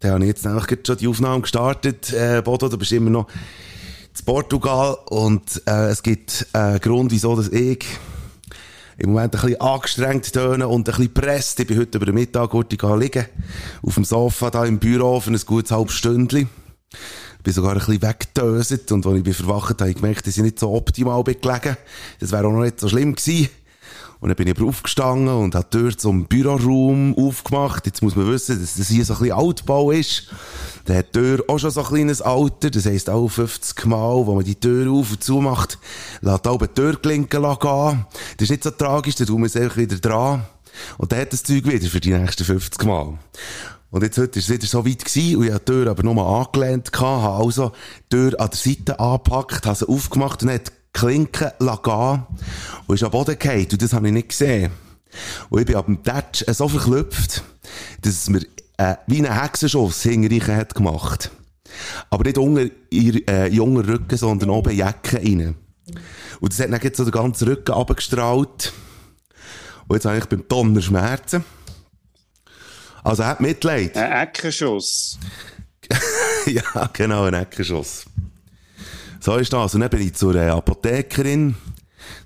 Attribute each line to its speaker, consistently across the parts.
Speaker 1: Da habe ich jetzt nämlich schon die Aufnahme gestartet. Äh, Bodo, du bist immer noch in Portugal und äh, es gibt einen Grund, wieso dass ich im Moment ein bisschen angestrengt töne und ein bisschen presst. Ich bin heute über den Mittag heute liegen auf dem Sofa da im Büro für ein gutes halbes Stündchen. Ich bin sogar ein bisschen weggedöset und als ich bin verwacht habe ich gemerkt, dass ich nicht so optimal bin gelegen. Das wäre auch noch nicht so schlimm gewesen. Und dann bin ich aber aufgestanden und habe die Tür zum Büroraum aufgemacht. Jetzt muss man wissen, dass das hier so ein bisschen Altbau ist. Dann hat die Tür auch schon so ein kleines Alter. Das heisst, auch 50 Mal, wo man die Tür auf und zu macht, lässt auch die Türklinken gehen. Das ist nicht so tragisch, dann tun wir es einfach wieder dran. Und dann hat das Zeug wieder für die nächsten 50 Mal. Und jetzt heute war es wieder so weit gewesen, und ich hatte die Tür aber nur angelehnt habe also die Tür an der Seite angepackt, habe sie aufgemacht und hat Klinke gehen und ist am Boden gefallen. Und das habe ich nicht gesehen. Und ich bin ab dem Touch so verklüpft, dass es mir äh, wie ein Hexenschuss hinterher hat gemacht. Aber nicht unter ihr äh, junger Rücken, sondern oben Jacke rein. Und das hat dann so den ganzen Rücken abgestrahlt. Und jetzt habe ich beim Donner Schmerzen. Also er hat Mitleid.
Speaker 2: Ein Eckenschuss.
Speaker 1: ja, genau, ein Eckenschuss. So ist das. Und dann bin ich zur äh, Apothekerin.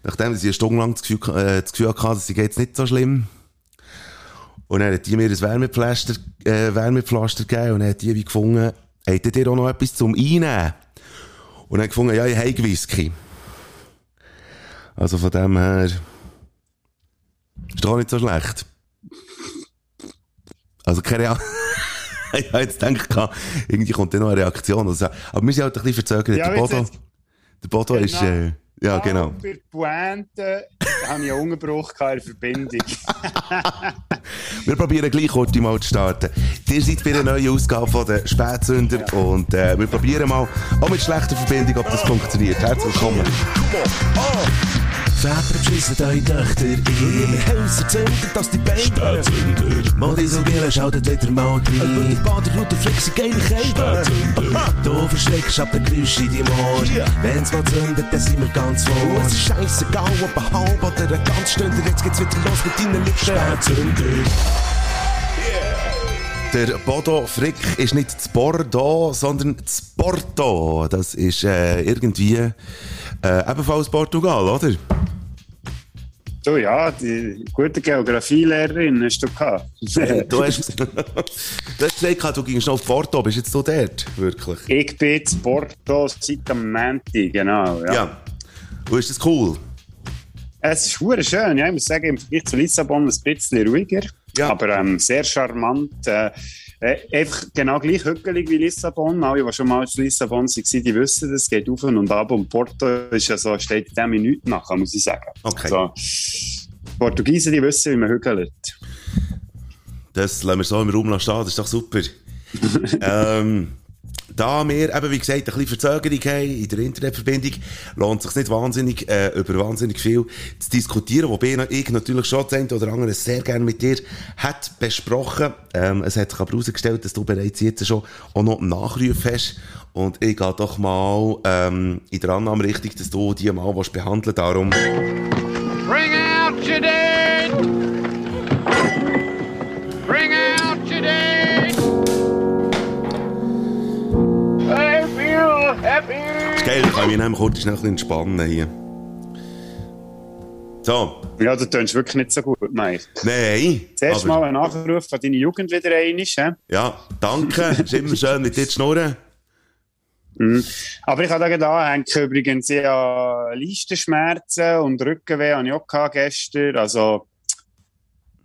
Speaker 1: Nachdem sie eine Stunde lang das Gefühl, äh, das Gefühl hatte, dass sie geht's nicht so schlimm. Und dann hat die mir ein Wärmepflaster, äh, Wärmepflaster gegeben und dann hat die wie gefunden, hättet ihr auch noch etwas zum Einnehmen? Und dann gefunden, ja, ich habe Whisky. Also von dem her, ist doch nicht so schlecht. Also keine Ahnung. ich habe jetzt gedacht, irgendwie kommt dann noch eine Reaktion. Also, aber wir sind halt ein bisschen verzögert.
Speaker 2: Ja,
Speaker 1: der Bodo,
Speaker 2: jetzt-
Speaker 1: der Bodo
Speaker 2: Genau.
Speaker 1: ist, äh, ja, genau.
Speaker 2: Ah, Bei der Pointe habe ich einen Unterbruch in der Verbindung.
Speaker 1: Wir probieren gleich heute mal zu starten. Ihr seid bei einer neuen Ausgabe von den Spätsünder und äh, wir probieren mal, auch mit schlechter Verbindung, ob das funktioniert. Herzlich willkommen.
Speaker 3: Väter beschissen eure Töchter. In Häuser zünden, dass die Beine Modi so Gillen schaltet wieder mal rein Über die Baderroute fliegt sie geile Kälte Du verschreckst ab den Geräusch in die Moor Wenn's mal zündet, dann sind wir ganz vor. Es ist scheissegal, ob ein halb oder ein ganz Stunde Jetzt geht's wieder los mit deinen Lippen. Spätzünder
Speaker 1: Der Bodo Frick ist nicht zu Bordeaux, sondern zu Porto. Das ist äh, irgendwie äh, ebenfalls Portugal, oder?
Speaker 2: So, ja, die gute Geografielehrerin hast du gehabt.
Speaker 1: Du hast, du hast gesagt, du gingst noch auf Porto. Bist jetzt du dort? Wirklich?
Speaker 2: ich bin zu Porto seit am Montag, genau. Ja.
Speaker 1: Ja. Und ist das cool?
Speaker 2: Es ist hure schön, ja. Ich muss sagen, im Vergleich zu Lissabon ein bisschen ruhiger,
Speaker 1: Ja.
Speaker 2: aber ähm, sehr charmant. Äh, äh, einfach genau gleich hügelig wie Lissabon. Alle, die schon mal in Lissabon waren, die wissen, es geht auf und ab. Und Porto ist ja so, steht in 10 Minuten nachher, muss ich sagen.
Speaker 1: Okay.
Speaker 2: So, Portugiesen, die wissen, wie man hügelt.
Speaker 1: Das lassen wir so im Raum stehen, das ist doch super. ähm, da wir eben, wie gesagt, ein bisschen Verzögerung haben in der Internetverbindung, lohnt es sich nicht wahnsinnig, äh, über wahnsinnig viel zu diskutieren, wobei ich natürlich schon das eine oder andere sehr gerne mit dir hat besprochen. Ähm, es hat sich aber herausgestellt, dass du bereits jetzt schon auch noch einen Nachruf hast. Und ich gehe doch mal ähm, in der Annahme richtig, dass du die mal willst behandeln Darum,
Speaker 4: Bring out
Speaker 1: ist geil, ich kann mich nämlich kurz schnell entspannen hier. So,
Speaker 2: Ja, du tönst wirklich nicht so gut, Mike.
Speaker 1: nein.
Speaker 2: Zuerst
Speaker 1: aber-
Speaker 2: mal ein Nachruf von deiner Jugend wieder hä?
Speaker 1: Ja, danke. ist immer schön mit dir zu schnurren.
Speaker 2: Aber ich habe da anhängen, übrigens, habe Leistenschmerzen und Rückenweh habe ich auch gehabt gestern. Also,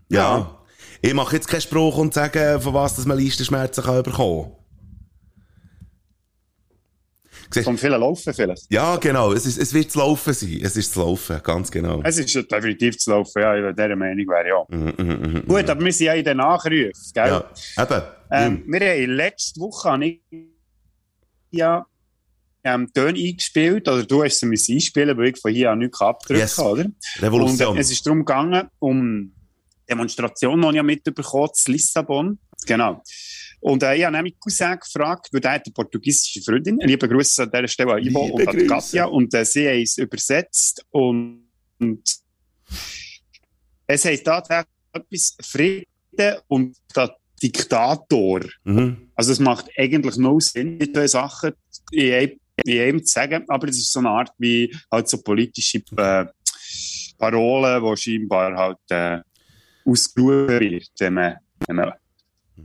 Speaker 1: Ja. Ich mache jetzt keinen Spruch und sage, von was dass man Leistenschmerzen kann bekommen Siehst-
Speaker 2: vom vielen Laufen vielleicht.
Speaker 1: Ja, genau. Es, ist, es wird zu laufen sein. Es ist zu laufen, ganz genau.
Speaker 2: Es ist definitiv zu laufen, ja, ich dieser Meinung wäre ja.
Speaker 1: Mhm, mhm, mhm,
Speaker 2: Gut, aber wir sind ja in den Nachrufen, gell?
Speaker 1: Ja, eben.
Speaker 2: Ähm, wir haben letzte Woche habe ich ja ähm, Töne eingespielt, oder du hast sie müssen einspielen, weil ich von hier an nichts abgedrückt
Speaker 1: Yes.
Speaker 2: habe, oder?
Speaker 1: Revolution.
Speaker 2: Und äh, es ist darum gegangen, um Demonstration, die ich ja mitbekommen in Lissabon. Genau. Und äh, ich habe nämlich Cousin gefragt, weil der hat eine portugiesische Freundin. Liebe Grüße an dieser Stelle an Ivo
Speaker 1: Liebe
Speaker 2: und an. Katja. Und äh, sie haben es übersetzt. Und, und es heisst tatsächlich etwas Frieden und Diktator.
Speaker 1: Mhm.
Speaker 2: Also es macht eigentlich no Sinn, die zwei Sachen in einem, in einem zu sagen, aber es ist so eine Art wie halt so politische äh, Parolen, die scheinbar halt äh, ausgerufen wird, wenn man, wenn man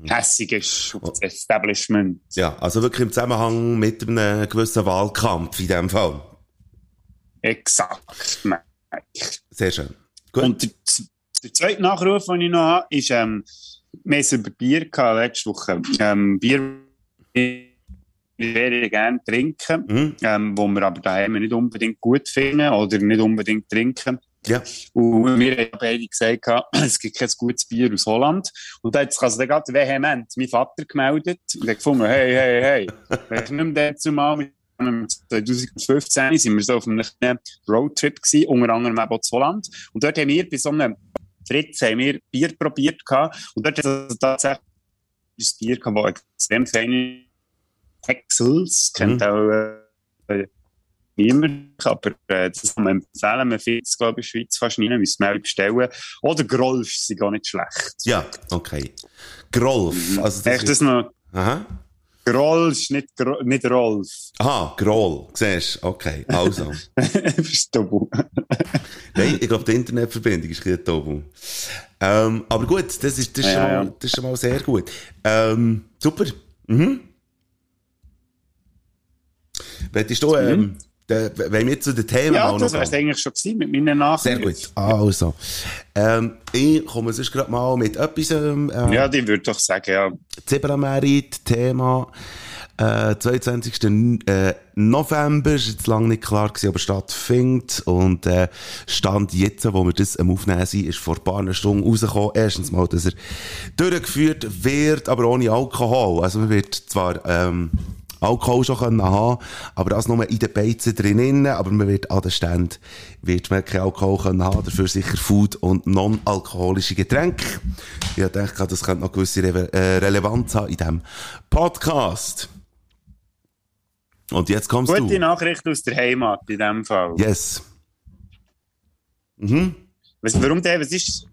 Speaker 2: hässig ist auf das Establishment.
Speaker 1: Ja, also wirklich im Zusammenhang mit einem gewissen Wahlkampf in dem Fall.
Speaker 2: Exakt. Mike.
Speaker 1: Sehr schön. Gut.
Speaker 2: Und der, der zweite Nachruf, den ich noch habe, ist, ähm, wir haben über Bier gehabt letzte Woche. Ähm, Bier würde ich gerne trinken,
Speaker 1: Mhm.
Speaker 2: ähm, wo wir aber daheim nicht unbedingt gut finden oder nicht unbedingt trinken.
Speaker 1: Ja.
Speaker 2: Und wir haben beide gesagt, es gibt kein gutes Bier aus Holland. Und da hat sich also dann gerade vehement mein Vater gemeldet und hat gefunden, hey, hey, hey, weißt du nicht mehr dazu mal mit 2015 sind wir so auf einem Roadtrip gewesen, unter anderem eben auch zu Holland. Und dort haben wir bei so einem Fritz haben wir Bier probiert gehabt. Und dort hat es tatsächlich ein Bier gehabt, das extrem feine Texels, kennt
Speaker 1: Mhm.
Speaker 2: auch äh, niemand, aber äh, das kann man empfehlen. Man findet es, glaube ich, in der Schweiz fast nicht, müssen wir bestellen. Oder Grolsch sind gar nicht schlecht.
Speaker 1: Ja, okay. Grolf. Also
Speaker 2: Echt das noch?
Speaker 1: Aha.
Speaker 2: Grolsch, nicht, Gro nicht Rolf.
Speaker 1: Aha, Groll. Siehst du? Okay, also.
Speaker 2: Bist du
Speaker 1: Nein, ich glaube, die Internetverbindung ist ein doppel. Ähm, aber gut, das ist, das, ist
Speaker 2: Ja,
Speaker 1: schon mal,
Speaker 2: ja.
Speaker 1: das ist schon mal sehr gut. Ähm, super. Mhm. Möchtest du, ähm, de, wenn wir zu den Themen
Speaker 2: Ja, das
Speaker 1: noch
Speaker 2: wär's
Speaker 1: gehen?
Speaker 2: eigentlich schon gewesen mit meinen Nachrichten.
Speaker 1: Sehr gut. Also. Ähm, ich komme sonst gerade mal mit etwas, ähm, äh,
Speaker 2: Ja, die würde doch sagen, ja.
Speaker 1: Zebramerit, Thema, äh, 22. Äh, November, ist jetzt lange nicht klar gewesen, aber stattfindet. Und, äh, Stand jetzt, wo wir das am Aufnehmen sind, ist vor ein paar Stunden rausgekommen. Erstens mal, dass er durchgeführt wird, aber ohne Alkohol. Also man wird zwar, ähm, Alkohol schon können haben, aber das nur in den Beizen drinnen, aber man wird an den Ständen, wird man kein Alkohol können haben, dafür sicher Food und non-alkoholische Getränke. Ich denke, das könnte noch gewisse Re äh, Relevanz haben in diesem Podcast. Und jetzt kommst
Speaker 2: Gute
Speaker 1: du.
Speaker 2: Nachricht aus der Heimat in dem Fall.
Speaker 1: Yes. Mhm.
Speaker 2: Was, warum der, was ist, in äh, der noch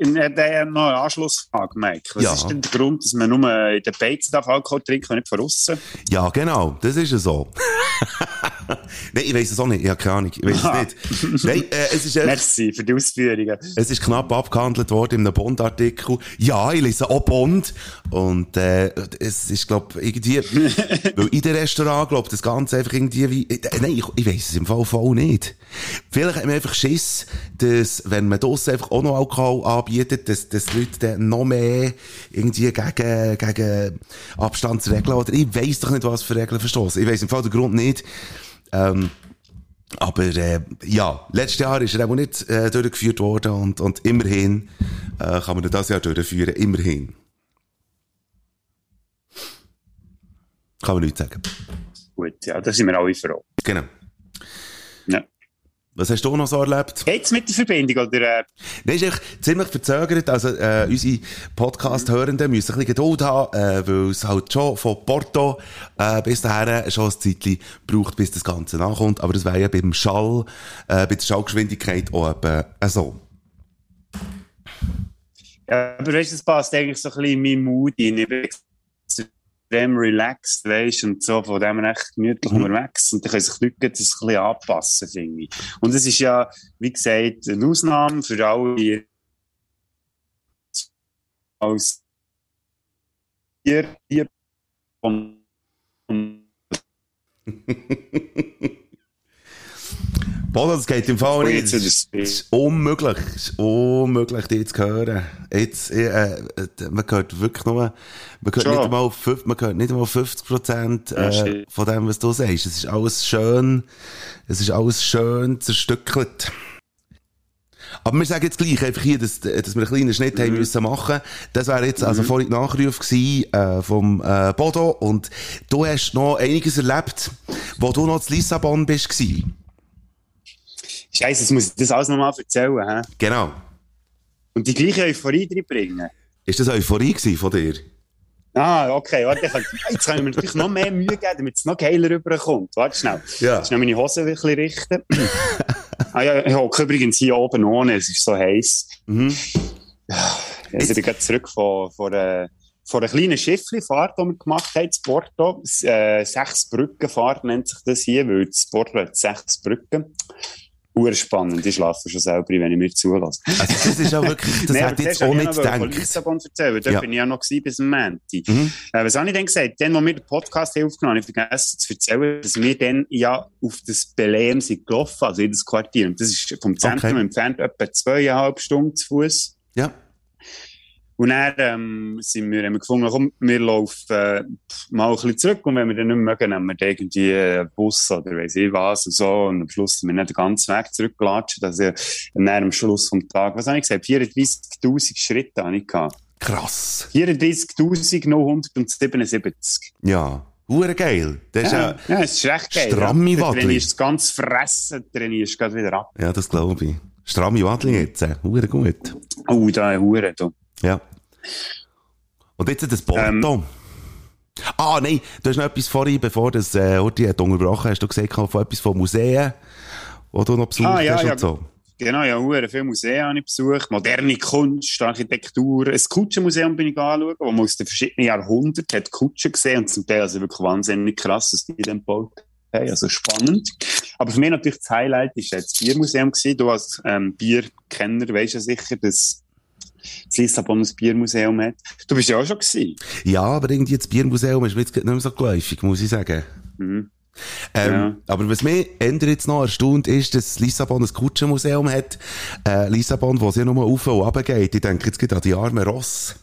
Speaker 2: eine Anschlussfrage, Mike. Was
Speaker 1: Ja.
Speaker 2: ist denn der Grund, dass man nur in den Beizen Alkohol trinken und nicht von aussen?
Speaker 1: Ja, genau, das ist es so. Nein, ich weiß es auch nicht, ich habe keine Ahnung, ich weiß es nicht. Nein, äh, es ist echt,
Speaker 2: Merci für die Ausführungen.
Speaker 1: Es ist knapp abgehandelt worden in einem Bond-Artikel. Ja, ich lese auch Bond. Und äh, es ist, glaube irgendwie, weil in dem Restaurant, glaube das Ganze einfach irgendwie wie, äh, nein, ich, ich weiss es im Fall voll nicht. Vielleicht hat man einfach Schiss, dass, wenn man draussen einfach auch noch Alkohol anbietet, dass, dass Leute dann noch mehr irgendwie gegen, gegen Abstandsregeln oder ich weiss doch nicht, was für Regeln verstoßen. Ich weiss im Fall den Grund nicht. Ähm, aber äh, ja, letztes Jahr ist er auch nicht äh, durchgeführt worden und, und immerhin äh, kann man das Jahr durchführen, immerhin. Kann man nichts sagen.
Speaker 2: Gut, ja, da sind wir alle froh.
Speaker 1: Genau. Was hast du noch so erlebt?
Speaker 2: Geht's mit der Verbindung, oder?
Speaker 1: Das ist echt ziemlich verzögert. Also, äh, unsere Podcast-Hörenden müssen ein bisschen Geduld haben, äh, weil es halt schon von Porto äh, bis dahin schon ein Zeitchen braucht, bis das Ganze nachkommt. Aber das wäre ja beim Schall, äh, bei der Schallgeschwindigkeit auch eben äh, so.
Speaker 2: ja, aber weißt das passt eigentlich so ein bisschen in mein Mood rein. Ich bin extrem relaxed, weißt und so, von dem recht gemütlich
Speaker 1: Mhm.
Speaker 2: unterwegs. Und dann können sich Leute das ein bisschen anpassen, finde ich. Und es ist ja, wie gesagt, eine Ausnahme für alle, die als hier, hier und, und
Speaker 1: Boah, das geht im Fall nicht. Es ist, unmöglich. Es ist unmöglich, dich zu hören. Jetzt, äh, äh, man hört wirklich nur, man hört nicht einmal, fünf- man hört nicht einmal 50 Prozent, äh, von dem, was du sagst. Es ist alles schön, es ist alles schön zerstückelt. Aber wir sagen jetzt gleich einfach hier, dass, dass wir einen kleinen Schnitt haben müssen machen. Das wäre jetzt also vorhin die Nachruf gewesen, äh, vom, äh, Bodo. Und du hast noch einiges erlebt, wo du noch zu Lissabon bist gewesen.
Speaker 2: Scheiße, jetzt muss ich das alles nochmal erzählen, hä?
Speaker 1: Genau.
Speaker 2: Und die gleiche Euphorie reinbringen.
Speaker 1: Ist das Euphorie von dir?
Speaker 2: Ah, okay, warte, jetzt kann ich mir natürlich noch mehr Mühe geben, damit es noch geiler rüberkommt. Warte schnell.
Speaker 1: Ja.
Speaker 2: Schnell meine Hose ein bisschen richten. ah ja, ich hocke übrigens hier oben ohne, es ist so heiß.
Speaker 1: Mhm.
Speaker 2: Also ich bin gerade zurück von, von, äh, von einer kleinen Schifflifahrt, die wir gemacht haben, in Porto. Äh, sechs Brückenfahrt nennt sich das hier, weil das Porto hat sechs Brücken. Urspannend, ich schlafe schon selber, wenn ich mir zulasse.
Speaker 1: Also das ist auch wirklich, das
Speaker 2: Nee,
Speaker 1: hätte ich jetzt auch
Speaker 2: wollte
Speaker 1: nicht
Speaker 2: ich
Speaker 1: gedacht.
Speaker 2: Lissabon erzählen, dort
Speaker 1: Ja.
Speaker 2: bin ich ja noch bis am Montag.
Speaker 1: Mhm.
Speaker 2: Äh, was habe ich denn gesagt? Dann, wo wir den Podcast haben aufgenommen haben, habe ich vergessen zu erzählen, dass wir dann ja auf das Belém sind gelaufen, also in das Quartier. Und das ist vom Zentrum
Speaker 1: Okay.
Speaker 2: entfernt etwa zweieinhalb Stunden zu Fuß.
Speaker 1: Ja.
Speaker 2: Und dann ähm, sind wir, haben wir gefunden, komm, wir laufen äh, mal ein bisschen zurück und wenn wir dann nicht mehr mögen, nehmen wir irgendwie einen Bus oder weiss ich was und so. Und am Schluss sind wir nicht den ganzen Weg zurückgelatscht. Also dann am Schluss vom Tag, was habe ich gesagt, 34'000 Schritte habe ich gehabt.
Speaker 1: Krass.
Speaker 2: 34'977.
Speaker 1: Ja. Hure geil. Das ist
Speaker 2: Ja,
Speaker 1: ja,
Speaker 2: es ist recht geil.
Speaker 1: Stramme
Speaker 2: ja. Du
Speaker 1: Wadli.
Speaker 2: trainierst das ganze Fressen, trainierst gerade wieder ab.
Speaker 1: ja, das glaube ich. Stramme Wadli jetzt. äh. Hure gut.
Speaker 2: Oh, da Hure, da.
Speaker 1: Ja. Und jetzt das Porto.
Speaker 2: Ähm.
Speaker 1: ah, nein, du hast noch etwas vorhin, bevor das äh, Orti hat unterbrochen, hast du gesagt, von etwas von Museen, wo du noch besucht
Speaker 2: Ah, ja,
Speaker 1: hast
Speaker 2: ja.
Speaker 1: und so.
Speaker 2: Genau, ja, hure viele Museen habe ich besucht. Moderne Kunst, Architektur. Ein Kutschenmuseum bin ich anschauen, wo man aus den verschiedenen Jahrhunderten hat Kutschen gesehen und zum Teil also wirklich wahnsinnig krass, was die dann gebaut haben. Also spannend. Aber für mich natürlich das Highlight ist das Biermuseum gewesen. Du als ähm, Bierkenner weisst ja sicher, dass das Lissabon ein Biermuseum hat. Du bist ja auch schon gewesen.
Speaker 1: Ja, aber irgendwie das Biermuseum ist mir jetzt nicht mehr so geläufig, muss ich sagen.
Speaker 2: Mhm.
Speaker 1: Ähm,
Speaker 2: Ja.
Speaker 1: Aber was mich ändert jetzt noch erstaunt ist, dass Lissabon ein Kutschenmuseum hat. Äh, Lissabon, wo es ja nur auf und runter geht. Ich denke jetzt geht an die armen Ross.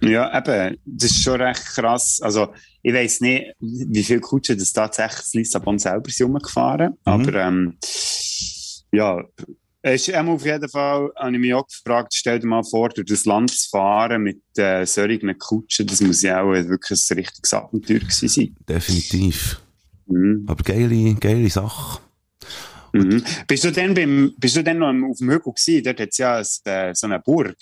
Speaker 2: Ja, eben, das ist schon recht krass. Also, ich weiss nicht, wie viele Kutschen das tatsächlich Lissabon selber sind rumgefahren. Aber, ähm, ja, es ist einmal auf jeden Fall, habe ich mich auch gefragt, stell dir mal vor, durch das Land zu fahren mit äh, solchen Kutschen, das muss ja auch wirklich ein richtiges Abenteuer gewesen sein.
Speaker 1: Definitiv.
Speaker 2: Mhm.
Speaker 1: Aber geile, geile Sache.
Speaker 2: Mhm. Bist du denn beim, bist du denn noch auf dem Hügel gewesen? Dort hat es ja ein, äh, so eine Burg.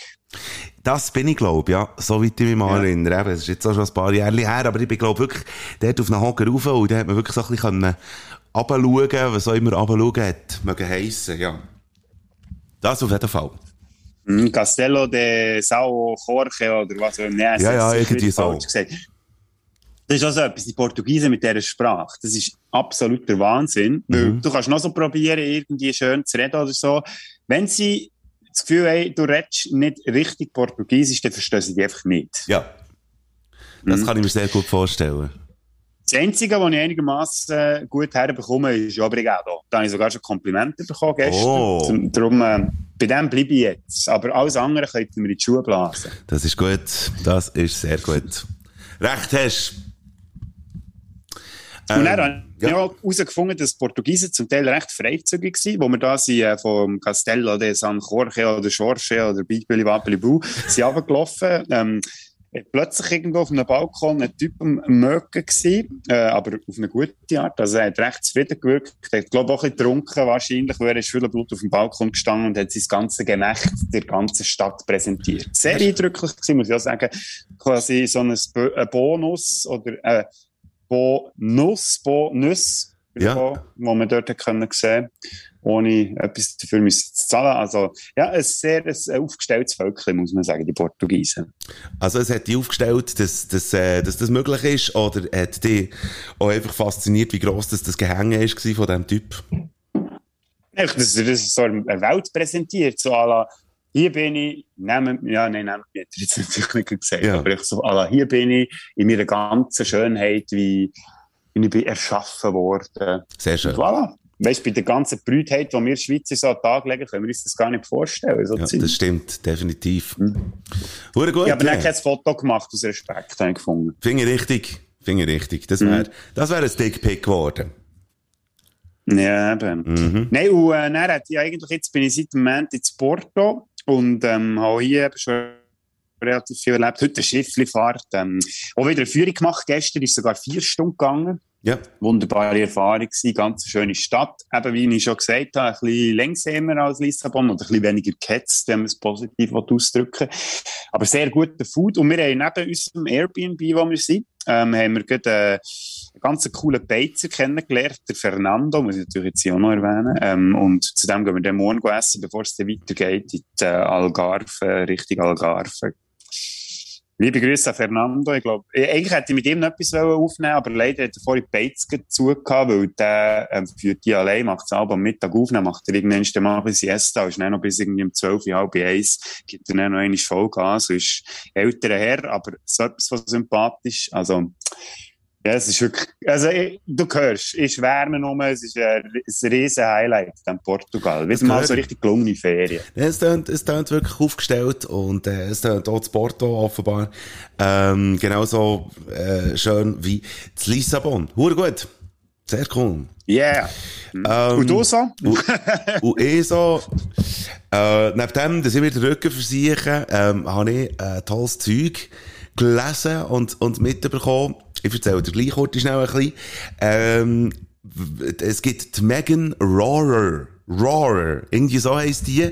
Speaker 1: Das bin ich, glaube ja. So weit ich mich mal
Speaker 2: Ja.
Speaker 1: erinnere. Das ist jetzt auch schon ein paar Jahre her, aber ich bin, glaube wirklich dort auf einen Hocker rauf und da hat man wirklich so ein bisschen runterschauen, was auch immer runterschauen hat, mögen heissen, ja. Das auf jeden Fall.
Speaker 2: Mhm. Castello de Sao Jorge oder was auch immer.
Speaker 1: Ja, ja, irgendwie so.
Speaker 2: Das ist auch so etwas, die Portugiesen mit dieser Sprache. Das ist absoluter Wahnsinn.
Speaker 1: Mhm.
Speaker 2: du kannst noch so probieren, irgendwie schön zu reden oder so. Wenn sie das Gefühl haben, du redest nicht richtig Portugiesisch, dann verstehen sie dich einfach nicht.
Speaker 1: Ja. Das
Speaker 2: Mhm.
Speaker 1: kann ich mir sehr gut vorstellen.
Speaker 2: Das Einzige, was ich einigermaßen gut herbekomme, ist Obrigado. Da habe ich sogar schon Komplimente bekommen gestern.
Speaker 1: Oh.
Speaker 2: Zum- Darum, äh, bei dem bleibe ich jetzt. Aber alles andere könnten wir in die Schuhe blasen.
Speaker 1: Das ist gut. Das ist sehr gut. Recht hast.
Speaker 2: Und
Speaker 1: Ähm,
Speaker 2: dann habe ich
Speaker 1: ja.
Speaker 2: auch herausgefunden, dass Portugiesen zum Teil recht freizügig waren, wo wir da sind, äh, vom Castello de San Jorge oder Jorge oder Bigbili Wapeli Bu, sind runtergelaufen. Ähm, plötzlich irgendwo auf einem Balkon ein Typ am Mögen gewesen, äh, aber auf eine gute Art. Also er hat recht zufrieden gewirkt. Er hat, glaube ich, auch ein bisschen getrunken wahrscheinlich, weil er ist viel Blut auf dem Balkon gestanden und hat sein ganzes Gemächt der ganzen Stadt präsentiert. Sehr eindrücklich gewesen, muss ich auch sagen. Quasi so ein, Bo ein Bonus oder äh, Bonus, Bonus,
Speaker 1: Ja.
Speaker 2: wo man dort können sehen ohne etwas dafür müssen zu zahlen. Also, ja, ein sehr ein aufgestelltes Völkchen, muss man sagen, die Portugiesen.
Speaker 1: Also es hat dich aufgestellt, dass, dass, äh, dass das möglich ist, oder hat dich auch einfach fasziniert, wie gross das, das Gehänge ist von diesem Typ?
Speaker 2: Echt, das, das ist so eine Welt präsentiert, so à la, hier bin ich, nehmen, ja, nein, hat er jetzt natürlich nicht gesagt,
Speaker 1: Ja.
Speaker 2: aber ich so, à la, hier bin ich in meiner ganzen Schönheit, wie, wie ich bin erschaffen worden.
Speaker 1: Sehr
Speaker 2: Und
Speaker 1: schön.
Speaker 2: voilà. Weißt du, bei der ganzen Brütheit, die wir Schweizer so an den Tag legen, können wir uns das gar nicht vorstellen. So
Speaker 1: Ja, das stimmt, definitiv. Hure gut.
Speaker 2: ich habe
Speaker 1: ja.
Speaker 2: kein Foto gemacht aus Respekt, habe ich gefunden.
Speaker 1: Finde ich richtig. Finde ich richtig. Das wäre das wär ein Dickpick geworden.
Speaker 2: Ja, eben.
Speaker 1: Mhm.
Speaker 2: Nein, und äh, dann hat ich eigentlich, jetzt bin ich seit dem Moment in Porto und ähm, habe hier schon relativ viel erlebt. Heute eine Schifflifahrt. Ähm, auch wieder eine Führung gemacht. Gestern ist sogar vier Stunden gegangen.
Speaker 1: Ja.
Speaker 2: Wunderbare Erfahrung gewesen, ganz schöne Stadt. Eben, wie ich schon gesagt habe, ein bisschen längsamer als Lissabon oder ein bisschen weniger gehetzt, wenn man es positiv ausdrücken will. Aber sehr guter Food. Und wir haben neben unserem Airbnb, wo wir sind, ähm, haben wir gerade äh, einen ganz coolen Beizer kennengelernt, der Fernando, muss ich natürlich jetzt hier auch noch erwähnen. Ähm, und zu dem gehen wir dann morgen essen, bevor es dann weitergeht in die äh, Algarve, Richtung Algarve. Liebe Grüße an Fernando. Ich glaube, eigentlich hätte ich mit ihm noch etwas aufnehmen aber leider hat er vorhin Beiz zugehabt, weil der ähm, führt die allein, macht es am Mittag aufnehmen, macht er irgendwann mal ein Siesta, ist dann noch bis irgendwie um 12, halb eins, gibt er dann noch eine so ist älterer Herr, aber so etwas von sympathisch, also, ja, es ist wirklich, also, ich, du hörst, ich schwärme nur, es ist ein, ein riesen Highlight in Portugal. Wieder mal so richtig gelungene Ferien.
Speaker 1: Ja, es tönt, es tönt wirklich aufgestellt und äh, es tönt auch zu Porto offenbar ähm, genauso äh, schön wie zu Lissabon. Hure gut. Sehr cool.
Speaker 2: Yeah.
Speaker 1: Ähm,
Speaker 2: und du so?
Speaker 1: und, und ich so, äh, neben dem, dass ich mir den Rücken versichere, ähm, habe ich äh, tolles Zeug gelesen und, und mitbekommen. Ich erzähle dir gleich kurz schnell ein bisschen. Ähm, es gibt die Megan Rohrer. Roarer, irgendwie so heisst die.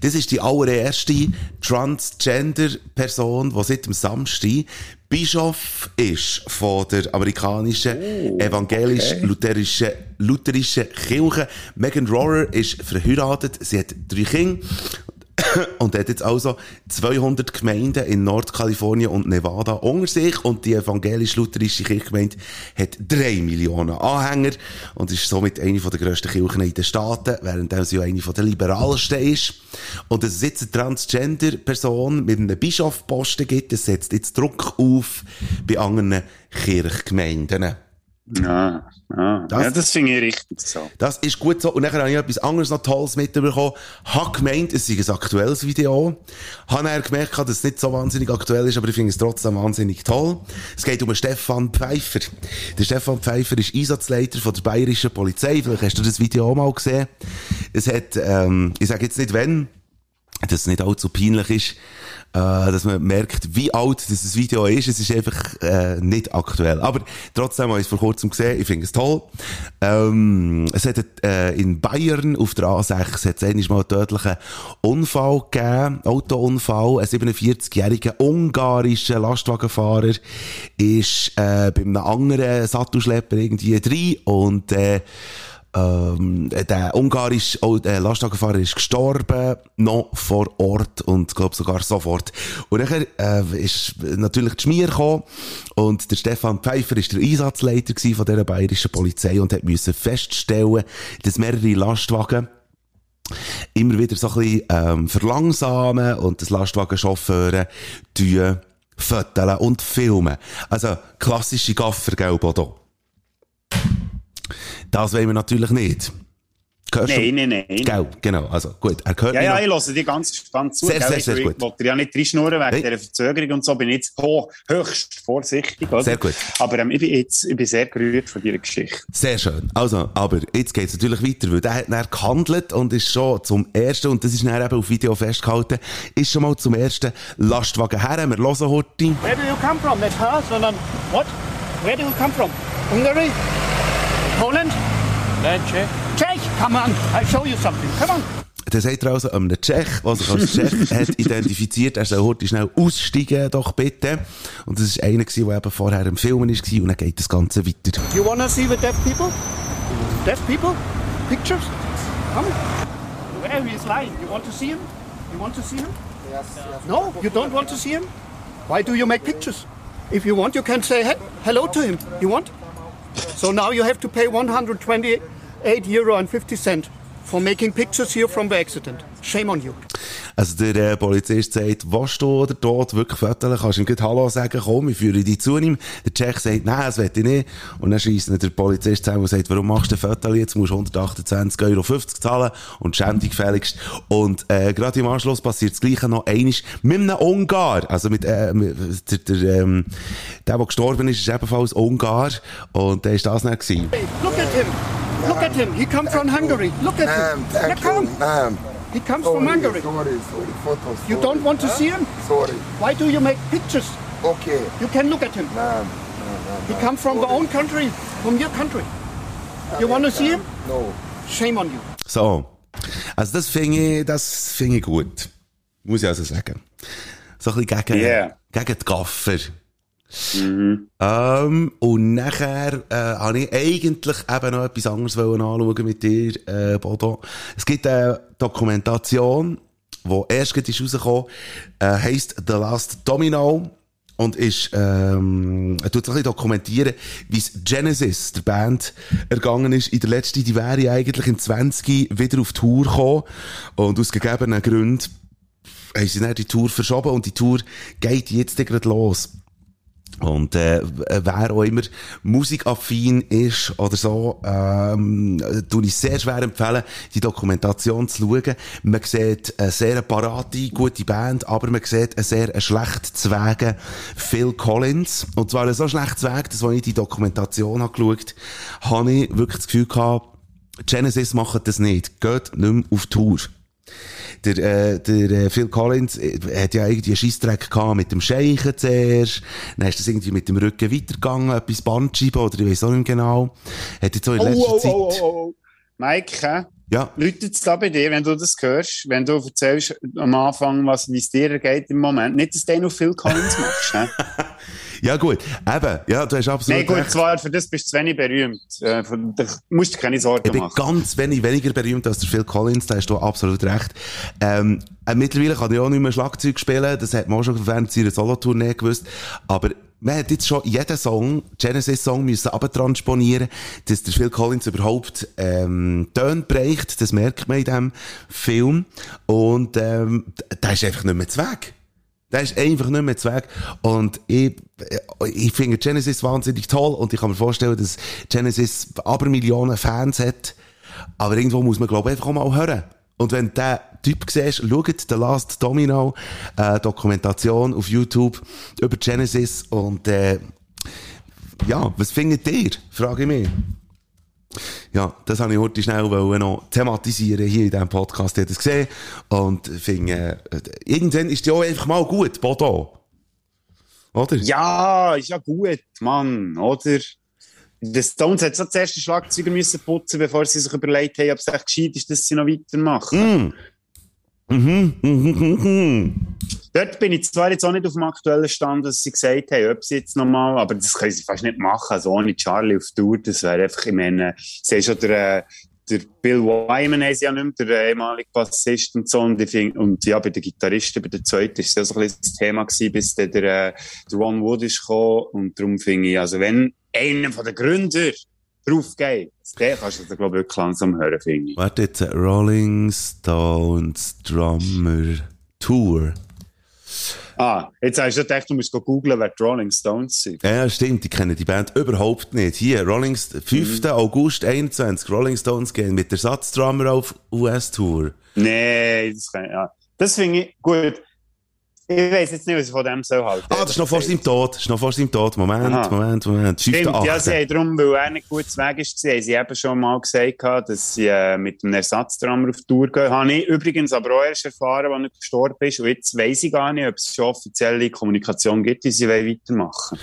Speaker 1: Das ist die allererste Transgender-Person, die seit dem Samstag Bischof ist von der amerikanischen
Speaker 2: Oh,
Speaker 1: evangelisch-lutherischen lutherischen Kirche. Megan Rohrer ist verheiratet, sie hat drei Kinder und hat jetzt also 200 Gemeinden in Nordkalifornien und Nevada unter sich und die evangelisch-lutherische Kirchgemeinde hat drei Millionen Anhänger und ist somit eine der grössten Kirchen in den Staaten, während sie auch eine der liberalsten ist. Und dass es jetzt eine Transgender-Person mit einem Bischofposten gibt, das setzt jetzt Druck auf bei anderen Kirchgemeinden.
Speaker 2: Ja, ja.
Speaker 1: Das-
Speaker 2: ja, das finde ich richtig so.
Speaker 1: Das ist gut so. Und dann habe ich etwas anderes noch Tolles mitbekommen. Habe gemeint, es sei ein aktuelles Video. Habe dann gemerkt, dass es nicht so wahnsinnig aktuell ist, aber ich finde es trotzdem wahnsinnig toll. Es geht um Stefan Pfeiffer. Der Stefan Pfeiffer ist Einsatzleiter von der bayerischen Polizei. Vielleicht hast du das Video auch mal gesehen. Es hat, ähm, ich sage jetzt nicht wenn, dass es nicht allzu peinlich ist, äh, dass man merkt, wie alt dieses Video ist. Es ist einfach äh, nicht aktuell. Aber trotzdem habe ich es vor kurzem gesehen. Ich finde es toll. Ähm, es hat äh, in Bayern auf der A6 hat es mal einen tödlichen Unfall gegeben, Autounfall. Ein 47-jähriger ungarischer Lastwagenfahrer ist äh, bei einem anderen Sattelschlepper irgendwie drin und äh, ähm, der ungarische oh, der Lastwagenfahrer ist gestorben, noch vor Ort und glaube sogar sofort. Und nachher äh, ist natürlich die Schmier gekommen und der Stefan Pfeiffer ist der Einsatzleiter von dieser bayerischen Polizei und hat müssen feststellen, dass mehrere Lastwagen immer wieder so ein bisschen ähm, verlangsamen und das Lastwagenchauffeure tun, föteln und filmen. Also klassische Gaffer, gell, Bodo? Das wollen wir natürlich nicht. Hörst du?
Speaker 2: Nein, nein, nein.
Speaker 1: Gell, genau. Also gut, er gehört
Speaker 2: Ja, ja,
Speaker 1: noch.
Speaker 2: ich höre dir ganz gespannt zu.
Speaker 1: Sehr,
Speaker 2: gell?
Speaker 1: sehr,
Speaker 2: Ich
Speaker 1: sehr
Speaker 2: will-
Speaker 1: gut.
Speaker 2: wollte dir ja nicht reinschnurren wegen
Speaker 1: Hey.
Speaker 2: dieser Verzögerung und so, bin ich jetzt höchst vorsichtig. Oder?
Speaker 1: Sehr gut.
Speaker 2: Aber ähm, ich, bin jetzt, ich bin sehr gerührt von deiner Geschichte.
Speaker 1: Sehr schön. Also, aber jetzt geht's natürlich weiter, weil der hat dann gehandelt und ist schon zum ersten, und das ist dann eben auf Video festgehalten, ist schon mal zum ersten Lastwagen her. Wir hören heute.
Speaker 5: Where do you come from? Nepal? Sondern what? Where do you come from? Hungary? Poland?
Speaker 6: Nein, Czech.
Speaker 5: Czech? Come on, I'll show you something. Come on.
Speaker 1: Dann sagt er also einem Tschech, der sich als Tschech hat identifiziert, er soll heute schnell aussteigen, doch bitte. Und das ist einer der eben vorher im Filmen war, und dann geht das Ganze weiter.
Speaker 5: You wanna see the deaf people? Deaf people? Pictures? Come. Where he is lying. You want to see him? You want to see him? Yes, No, you don't want to see him? Why do you make pictures? If you want, you can say he- hello to him. You want? So now you have to pay 128 euro and 50 cent for making pictures here from the accident. Shame on you.
Speaker 1: Also der äh, Polizist sagt, was du oder tot wirklich föteln, kannst du ihm gleich Hallo sagen, komm, ich führe dich zu ihm. Der Tschech sagt, nein, das will ich nicht. Und dann ihn der Polizist zusammen und sagt, warum machst du ein Fötel jetzt? musst du 128,50 Euro zahlen und schäm dich gefälligst. Und äh, gerade im Anschluss passiert das Gleiche noch einiges mit einem Ungar. Also mit, äh, mit der, der, ähm, der, der gestorben ist, ist ebenfalls Ungar. Und der ist das nicht gewesen.
Speaker 5: Hey, look at him. Look at him. He comes from Hungary. Look at him.
Speaker 7: ma'am.
Speaker 5: He comes from
Speaker 7: Sorry,
Speaker 5: Hungary.
Speaker 7: sorry, sorry, photos.
Speaker 5: You don't want to see him?
Speaker 7: Sorry.
Speaker 5: Why do you make pictures?
Speaker 7: Okay,
Speaker 5: You can look at him.
Speaker 7: ma'am.
Speaker 5: He comes from the own country, from your country. You want to see him?
Speaker 7: No.
Speaker 5: Shame on you.
Speaker 1: So. Also das finde ich, das finde ich gut. Muss ich also sagen. So ein bisschen gegen,
Speaker 2: Yeah.
Speaker 1: gegen die Gaffer. Ähm, und nachher äh, habe ich eigentlich eben noch etwas anderes wollen anschauen mit dir, äh, Bodo. Es gibt eine Dokumentation, die erst gerade rausgekommen, äh, heisst The Last Domino. und ist, ähm, er tut ein bisschen dokumentieren, wie es Genesis, der Band, ergangen ist. In der letzten, die wäre eigentlich im 20 wieder auf Tour gekommen. Und aus gegebenen Gründen haben sie dann die Tour verschoben und die Tour geht jetzt gerade los. Und äh, wer auch immer musikaffin ist oder so, ähm, tue ich sehr schwer empfehlen, die Dokumentation zu schauen. Man sieht eine sehr parate, gute Band, aber man sieht einen sehr schlecht Zwege Phil Collins. Und zwar so schlecht Zweg, dass als ich die Dokumentation habe geschaut habe, ich wirklich das Gefühl gehabt, Genesis macht das nicht. Geht nicht mehr auf Tour. Der, äh, der äh, Phil Collins äh, hat ja irgendwie einen Scheissdreck gehabt mit dem Scheichen zuerst. Dann ist das irgendwie mit dem Rücken weitergegangen, etwas Bandscheiben oder ich weiß auch nicht genau. Hat jetzt so in letzter
Speaker 2: oh,
Speaker 1: Zeit...
Speaker 2: oh, oh, oh. Mike, hä?
Speaker 1: Ja.
Speaker 2: Läutet es da bei dir, wenn du das hörst, wenn du erzählst am Anfang, was, wie es dir geht im Moment? Nicht, dass du noch Phil Collins machst, ne?
Speaker 1: Ja gut, eben, ja, du hast absolut
Speaker 2: Nein, gut,
Speaker 1: recht.
Speaker 2: zwar, für das bist du zu wenig berühmt. Äh, Da musst du keine Sorgen
Speaker 1: Ich bin
Speaker 2: machen.
Speaker 1: ganz wenig weniger berühmt als der Phil Collins, da hast du absolut recht. Ähm, äh, mittlerweile kann ich auch nicht mehr Schlagzeug spielen, das hat man auch schon während seiner Solotournee gewusst, aber man hat jetzt schon jeden Song, Genesis-Song müssen abtransponieren, dass der Phil Collins überhaupt ähm, Töne bereicht, das merkt man in diesem Film und ähm, da ist einfach nicht mehr zu Weg. Der ist einfach nicht mehr zu Weg. Und ich, ich finde Genesis wahnsinnig toll und ich kann mir vorstellen, dass Genesis aber Millionen Fans hat. Aber irgendwo muss man, glaube ich, einfach mal hören. Und wenn den Typ siehst, schaut The Last Domino, äh, Dokumentation auf YouTube über Genesis und äh, ja, was findet ihr? Frage ich mich. Ja, das habe ich heute schnell noch thematisieren hier in diesem Podcast. Habe das gesehen und finde, äh, irgendwann ist die auch einfach mal gut, Bodo. Oder?
Speaker 2: Ja, ist ja gut, Mann, oder? Die Stones hat so das erste Schlagzeuger müssen putzen, bevor sie sich überlegt haben, ob es echt gescheit ist, dass sie noch weitermachen.
Speaker 1: Mhm, mhm, mhm.
Speaker 2: Dort bin ich zwar jetzt auch nicht auf dem aktuellen Stand, dass sie gesagt haben, ob sie jetzt nochmal, aber das können sie fast nicht machen. Also ohne Charlie auf Tour, das wäre einfach, ich meine, sie schon der, äh, der Bill Wyman haben ja nicht mehr, der ehemalige Bassist und so. Und, find, und ja, bei den Gitarristen, bei der zweiten, ist es ja so ein bisschen das Thema gewesen, bis dann der, äh, der Ron Wood ist gekommen. Und darum finde ich, also wenn einer von den Gründern drauf geht, den kannst du dir, glaube ich, wirklich langsam hören, finde ich.
Speaker 1: Warte jetzt, äh, Rolling Stones Drummer Tour.
Speaker 2: Ah, jetzt hast du gedacht, du musst googeln, wer die Rolling Stones sind.
Speaker 1: Ja, stimmt, ich kenne die Band überhaupt nicht. Hier, Rolling, St- 5. August 21, Rolling Stones gehen mit der Satzdrummer auf US-Tour.
Speaker 2: Nee, das kann ja. Das finde ich gut. Ich weiß jetzt nicht, was ich von dem soll halten.
Speaker 1: Ah, das ist noch vor seinem Tod, das ist noch vor seinem Tod. Moment,
Speaker 2: Aha.
Speaker 1: Moment, Moment. 5.
Speaker 2: Stimmt, ja, sie
Speaker 1: 8.
Speaker 2: haben darum, weil er nicht gut zu Weg ist, haben sie eben schon mal gesagt, dass sie äh, mit einem Ersatztrammer auf Tour gehen. Habe ich übrigens aber auch erst erfahren, als er gestorben ist. Und jetzt weiss ich gar nicht, ob es schon offizielle Kommunikation gibt, wie sie wollen weitermachen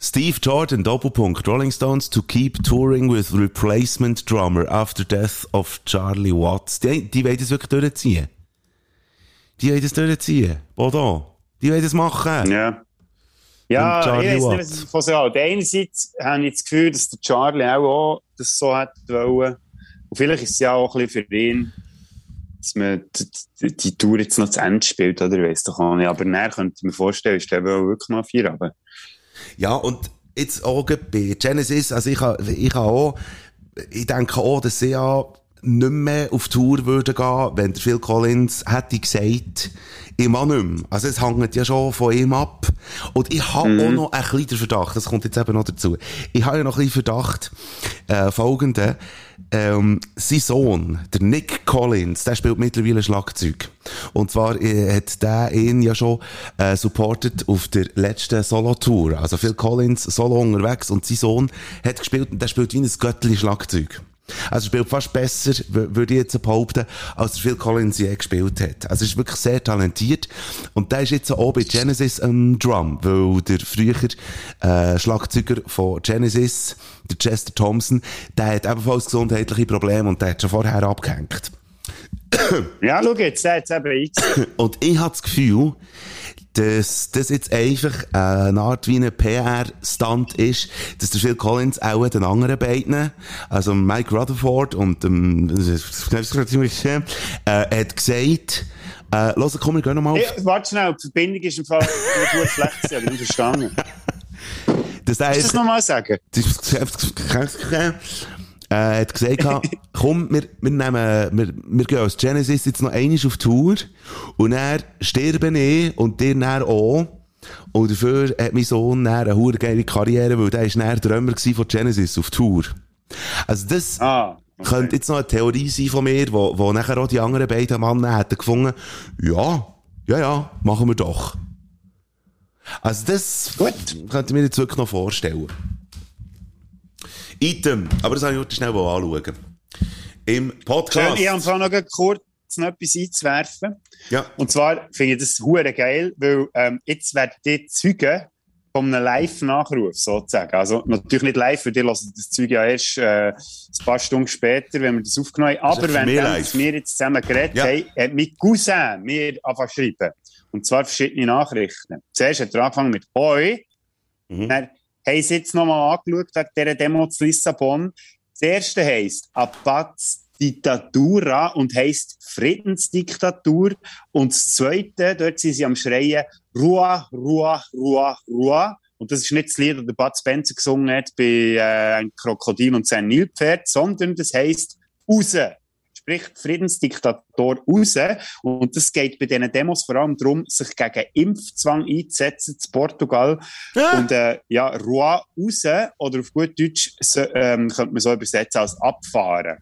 Speaker 1: Steve Jordan, Doppelpunkt. Rolling Stones to keep touring with replacement drummer after death of Charlie Watts. Die, die wollen das wirklich durchziehen. Die wollen das durchziehen. Bodo. Die wollen das machen.
Speaker 2: Ja. Ja, ich weiß nicht, was ich halte. Einerseits habe ich das Gefühl, dass der Charlie auch, auch das so hätte wollen. Und vielleicht ist es ja auch ein bisschen für ihn, dass man die, die, Tour jetzt noch zu Ende spielt, oder? Ich weiss doch auch nicht. Aber näher könnte ich mir vorstellen, ist der wohl wirklich mal vier aber
Speaker 1: Ja, und jetzt auch bei Genesis, also ich habe, ich auch, ich denke auch, dass sie ja nicht mehr auf Tour würden gehen, wenn der Phil Collins hätte gesagt, ich mag nicht mehr. Also es hängt ja schon von ihm ab. Und ich habe auch noch ein kleiner Verdacht, das kommt jetzt eben noch dazu. Ich habe ja noch ein bisschen Verdacht, äh, folgenden, ähm, sein Sohn, der Nick Collins, der spielt mittlerweile Schlagzeug. Und zwar äh, hat der ihn ja schon äh, supportet auf der letzten Solo-Tour. Also Phil Collins solo unterwegs und sein Sohn hat gespielt und der spielt wie ein Göttli Schlagzeug. Also spielt fast besser, würde ich jetzt behaupten, als Phil Collins je gespielt hat. Also ist wirklich sehr talentiert. Und der ist jetzt auch bei Genesis am Drum, weil der früher äh, Schlagzeuger von Genesis, der Chester Thompson, der hat ebenfalls gesundheitliche Probleme und der hat schon vorher abgehängt.
Speaker 2: Ja, schau jetzt, der hat es eben.
Speaker 1: Und ich habe das Gefühl, dass das jetzt einfach äh, eine Art wie ein PR-Stunt ist, dass der Phil Collins auch den anderen beiden, also Mike Rutherford und ähm, äh, hat gesagt, Äh, los, komm, wir gehen nochmal auf.
Speaker 2: Hey, warte schnell, die Verbindung ist im Fall gut schlecht, ich habe nicht verstanden.
Speaker 1: Das
Speaker 2: Kannst du das nochmal sagen?
Speaker 1: Äh, hat gesagt, komm, wir, wir nehmen, wir, wir gehen als Genesis jetzt noch einmal auf Tour und dann sterben ich und dir dann auch. Und dafür hat mein Sohn dann eine hure geile Karriere, weil der ist dann Drömer von Genesis auf Tour. Also das
Speaker 2: Ah, okay.
Speaker 1: könnte jetzt noch eine Theorie sein von mir, wo, wo nachher auch die anderen beiden Männer hätten gefunden, ja, ja, ja, machen wir doch. Also das
Speaker 2: Gut.
Speaker 1: könnte ich mir jetzt wirklich noch vorstellen. Item, aber das habe ich heute schnell anschauen. Im
Speaker 2: Schön,
Speaker 1: Podcast.
Speaker 2: ich habe Fall noch kurz noch etwas einzuwerfen.
Speaker 1: Ja.
Speaker 2: Und zwar finde ich das hure geil, weil ähm, jetzt werdet ihr Zeugen von einem Live-Nachruf sozusagen. Also natürlich nicht live, weil ihr hört das Zeug ja erst äh, ein paar Stunden später, wenn wir das aufgenommen haben.
Speaker 1: Ist
Speaker 2: Aber wenn dann, wir jetzt zusammen geredet
Speaker 1: Ja.
Speaker 2: haben, hat mein Cousin mir angefangen schreiben. Und zwar verschiedene Nachrichten. Zuerst hat er angefangen mit «Hoi»,
Speaker 1: Mhm.
Speaker 2: dann haben sie jetzt nochmal angeschaut wegen dieser Demo zu Lissabon. Das erste heisst Apaz Diktatura und heisst Friedensdiktatur. Und das zweite, dort sind sie am Schreien Ruah, Ruah, Ruah, Ruah. Und das ist nicht das Lied, das der Bud Spencer gesungen hat bei äh, «Ein Krokodil und sein Nilpferd», sondern das heisst «Raus». Sprich, Friedensdiktator raus. Und das geht bei diesen Demos vor allem darum, sich gegen Impfzwang einzusetzen zu Portugal.
Speaker 1: Ah.
Speaker 2: Und äh, ja, Roi raus, oder auf gut Deutsch so, ähm, könnte man so übersetzen als abfahren.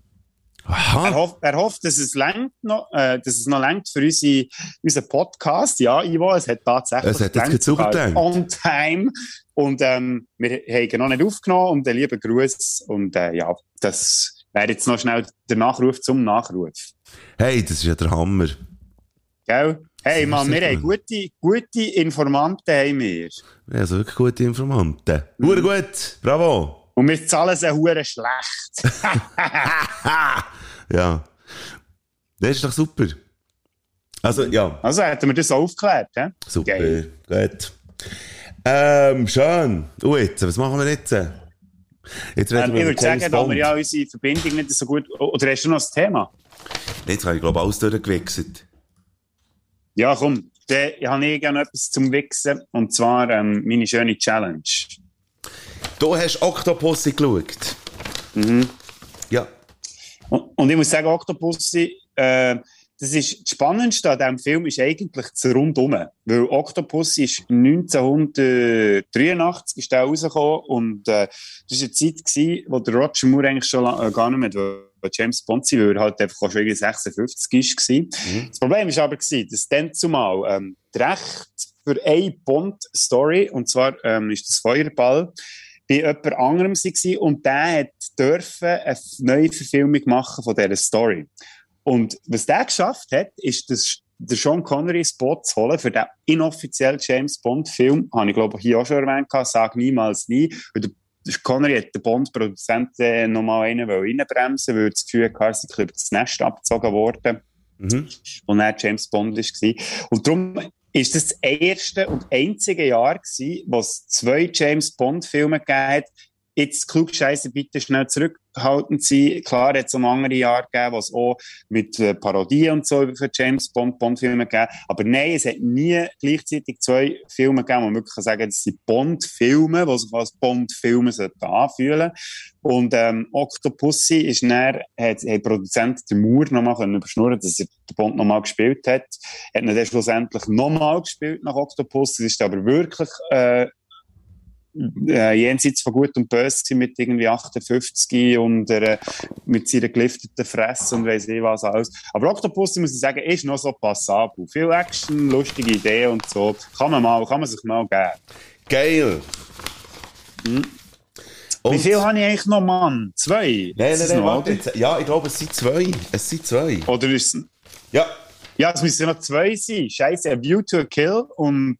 Speaker 2: Er, hofft, er hofft, dass es noch, äh, dass es noch langt für unsere, unseren Podcast. Ja, Ivo, es hat tatsächlich
Speaker 1: Es hat jetzt
Speaker 2: gelangt, on time. Und ähm, wir haben noch nicht aufgenommen und einen lieben Gruß. Und äh, ja, das wäre jetzt noch schnell der Nachruf zum Nachruf.
Speaker 1: Hey, das ist ja der Hammer.
Speaker 2: Gell? Hey, Mann, wir haben
Speaker 1: gut.
Speaker 2: gute, gute Informanten. Haben wir.
Speaker 1: Also wirklich gute Informanten. Hure gut. Bravo.
Speaker 2: Und wir zahlen sie hure schlecht.
Speaker 1: Ja. Das ist doch super. Also, ja.
Speaker 2: Also hätten wir das aufgeklärt. He?
Speaker 1: Super.
Speaker 2: Geil.
Speaker 1: Gut. Ähm, schön. Jetzt, was machen wir jetzt? Jetzt reden
Speaker 2: Ähm,
Speaker 1: wir
Speaker 2: ich würde sagen, da wir ja unsere Verbindung nicht so gut. Oder hast du noch das Thema?
Speaker 1: Jetzt habe ich, glaube ich, alles durchgewichst.
Speaker 2: Ja, komm. Dann habe ich gerne etwas zum Wichsen. Und zwar ähm, meine schöne Challenge.
Speaker 1: Du hast Octopussy geschaut.
Speaker 2: Mhm.
Speaker 1: Ja.
Speaker 2: Und, und ich muss sagen, Octopussy, äh, das ist das Spannendste an diesem Film ist eigentlich das Rundum. Weil Octopussy ist 1983 ist der rausgekommen und äh, das war eine Zeit, gewesen, wo der Roger Moore eigentlich schon la- äh, gar nicht mehr James Bond sein weil er halt einfach schon irgendwie 56 ist. gewesen. Das Problem ist aber, gewesen, dass dann zumal ähm, das Recht für eine Bond-Story, und zwar ähm, ist das Feuerball, bei jemand anderem war und der hat dürfen eine neue Verfilmung machen von dieser Story. Und was der geschafft hat, ist, dass der Sean Connery Boot zu holen für den inoffiziellen James Bond-Film. Habe ich, glaube ich, hier auch schon erwähnt, «Sag niemals nie». Connery hat den Bond-Produzent äh, nochmal einen wollen reinbremsen, weil er das Gefühl hatte, er über das Nest abgezogen worden
Speaker 1: Mhm.
Speaker 2: wo er James Bond war. Und darum ist das das erste und einzige Jahr gewesen, wo es zwei James Bond-Filme gegeben hat. Jetzt klugscheisse bitte schnell zurückhaltend sein. Klar, es noch andere Jahre gegeben, wo es auch mit äh, Parodien und so für James Bond Bond-Filme gegeben Aber nein, es hat nie gleichzeitig zwei Filme gegeben, wo man wirklich kann sagen das sind Bond-Filme, die sich als Bond-Filme anfühlen Und ähm, Octopussy ist dann, hat, hat Produzent der Moore nochmal können überschnurren, dass er den Bond nochmal gespielt hat. Hat ihn dann schlussendlich nochmal gespielt nach Octopussy. Das ist aber wirklich äh, äh, jenseits von Gut und Böse mit irgendwie 58 und äh, mit seiner gelifteten Fresse und weiss ich was alles. Aber Octopussy, muss ich sagen, ist noch so passabel. Viel Action, lustige Ideen und so. Kann man mal, kann man sich mal geben.
Speaker 1: Geil.
Speaker 2: Mhm. Wie viel habe ich eigentlich noch, Mann? Zwei?
Speaker 1: Nein, nein, nein, warte. Jetzt. Ja, ich glaube, es sind zwei. Es sind zwei.
Speaker 2: Oder ist es...
Speaker 1: Ja.
Speaker 2: Ja, es müssen noch zwei sein. Scheiße, A View to a Kill und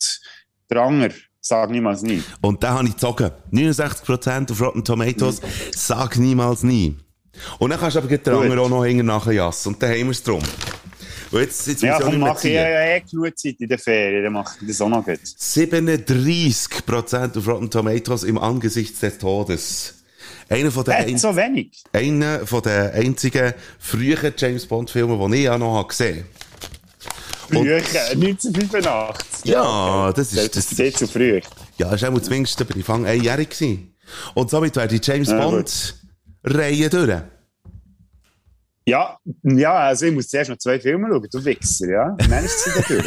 Speaker 2: der andere. Sag niemals nie.
Speaker 1: Und den habe ich gezogen. 69% auf Rotten Tomatoes. Sag niemals nie. Und dann kannst du aber den anderen auch noch hinten nachher jassen. Und dann haben wir es drum. Und jetzt, jetzt
Speaker 2: Ja, komm, mach ich ja eh genug Zeit in der Ferien, dann mach ich das auch noch gut.
Speaker 1: 37% auf Rotten Tomatoes im Angesicht des Todes. Einer von den,
Speaker 2: Äh, so wenig.
Speaker 1: einer von den einzigen frühen James Bond Filmen, die ich auch noch habe
Speaker 2: Früher, 1985.
Speaker 1: Ja, das ist-
Speaker 2: Das
Speaker 1: das-
Speaker 2: ist sehr zu früh.
Speaker 1: Ja, das war auch zumindest bei Anfang einjährig gewesen. Und somit wäre die James
Speaker 2: Ja,
Speaker 1: Bond-Reihe durch.
Speaker 2: Ja, ja, also ich muss zuerst noch zwei Filme schauen, du Wichser, ja. Dann ist sie durch.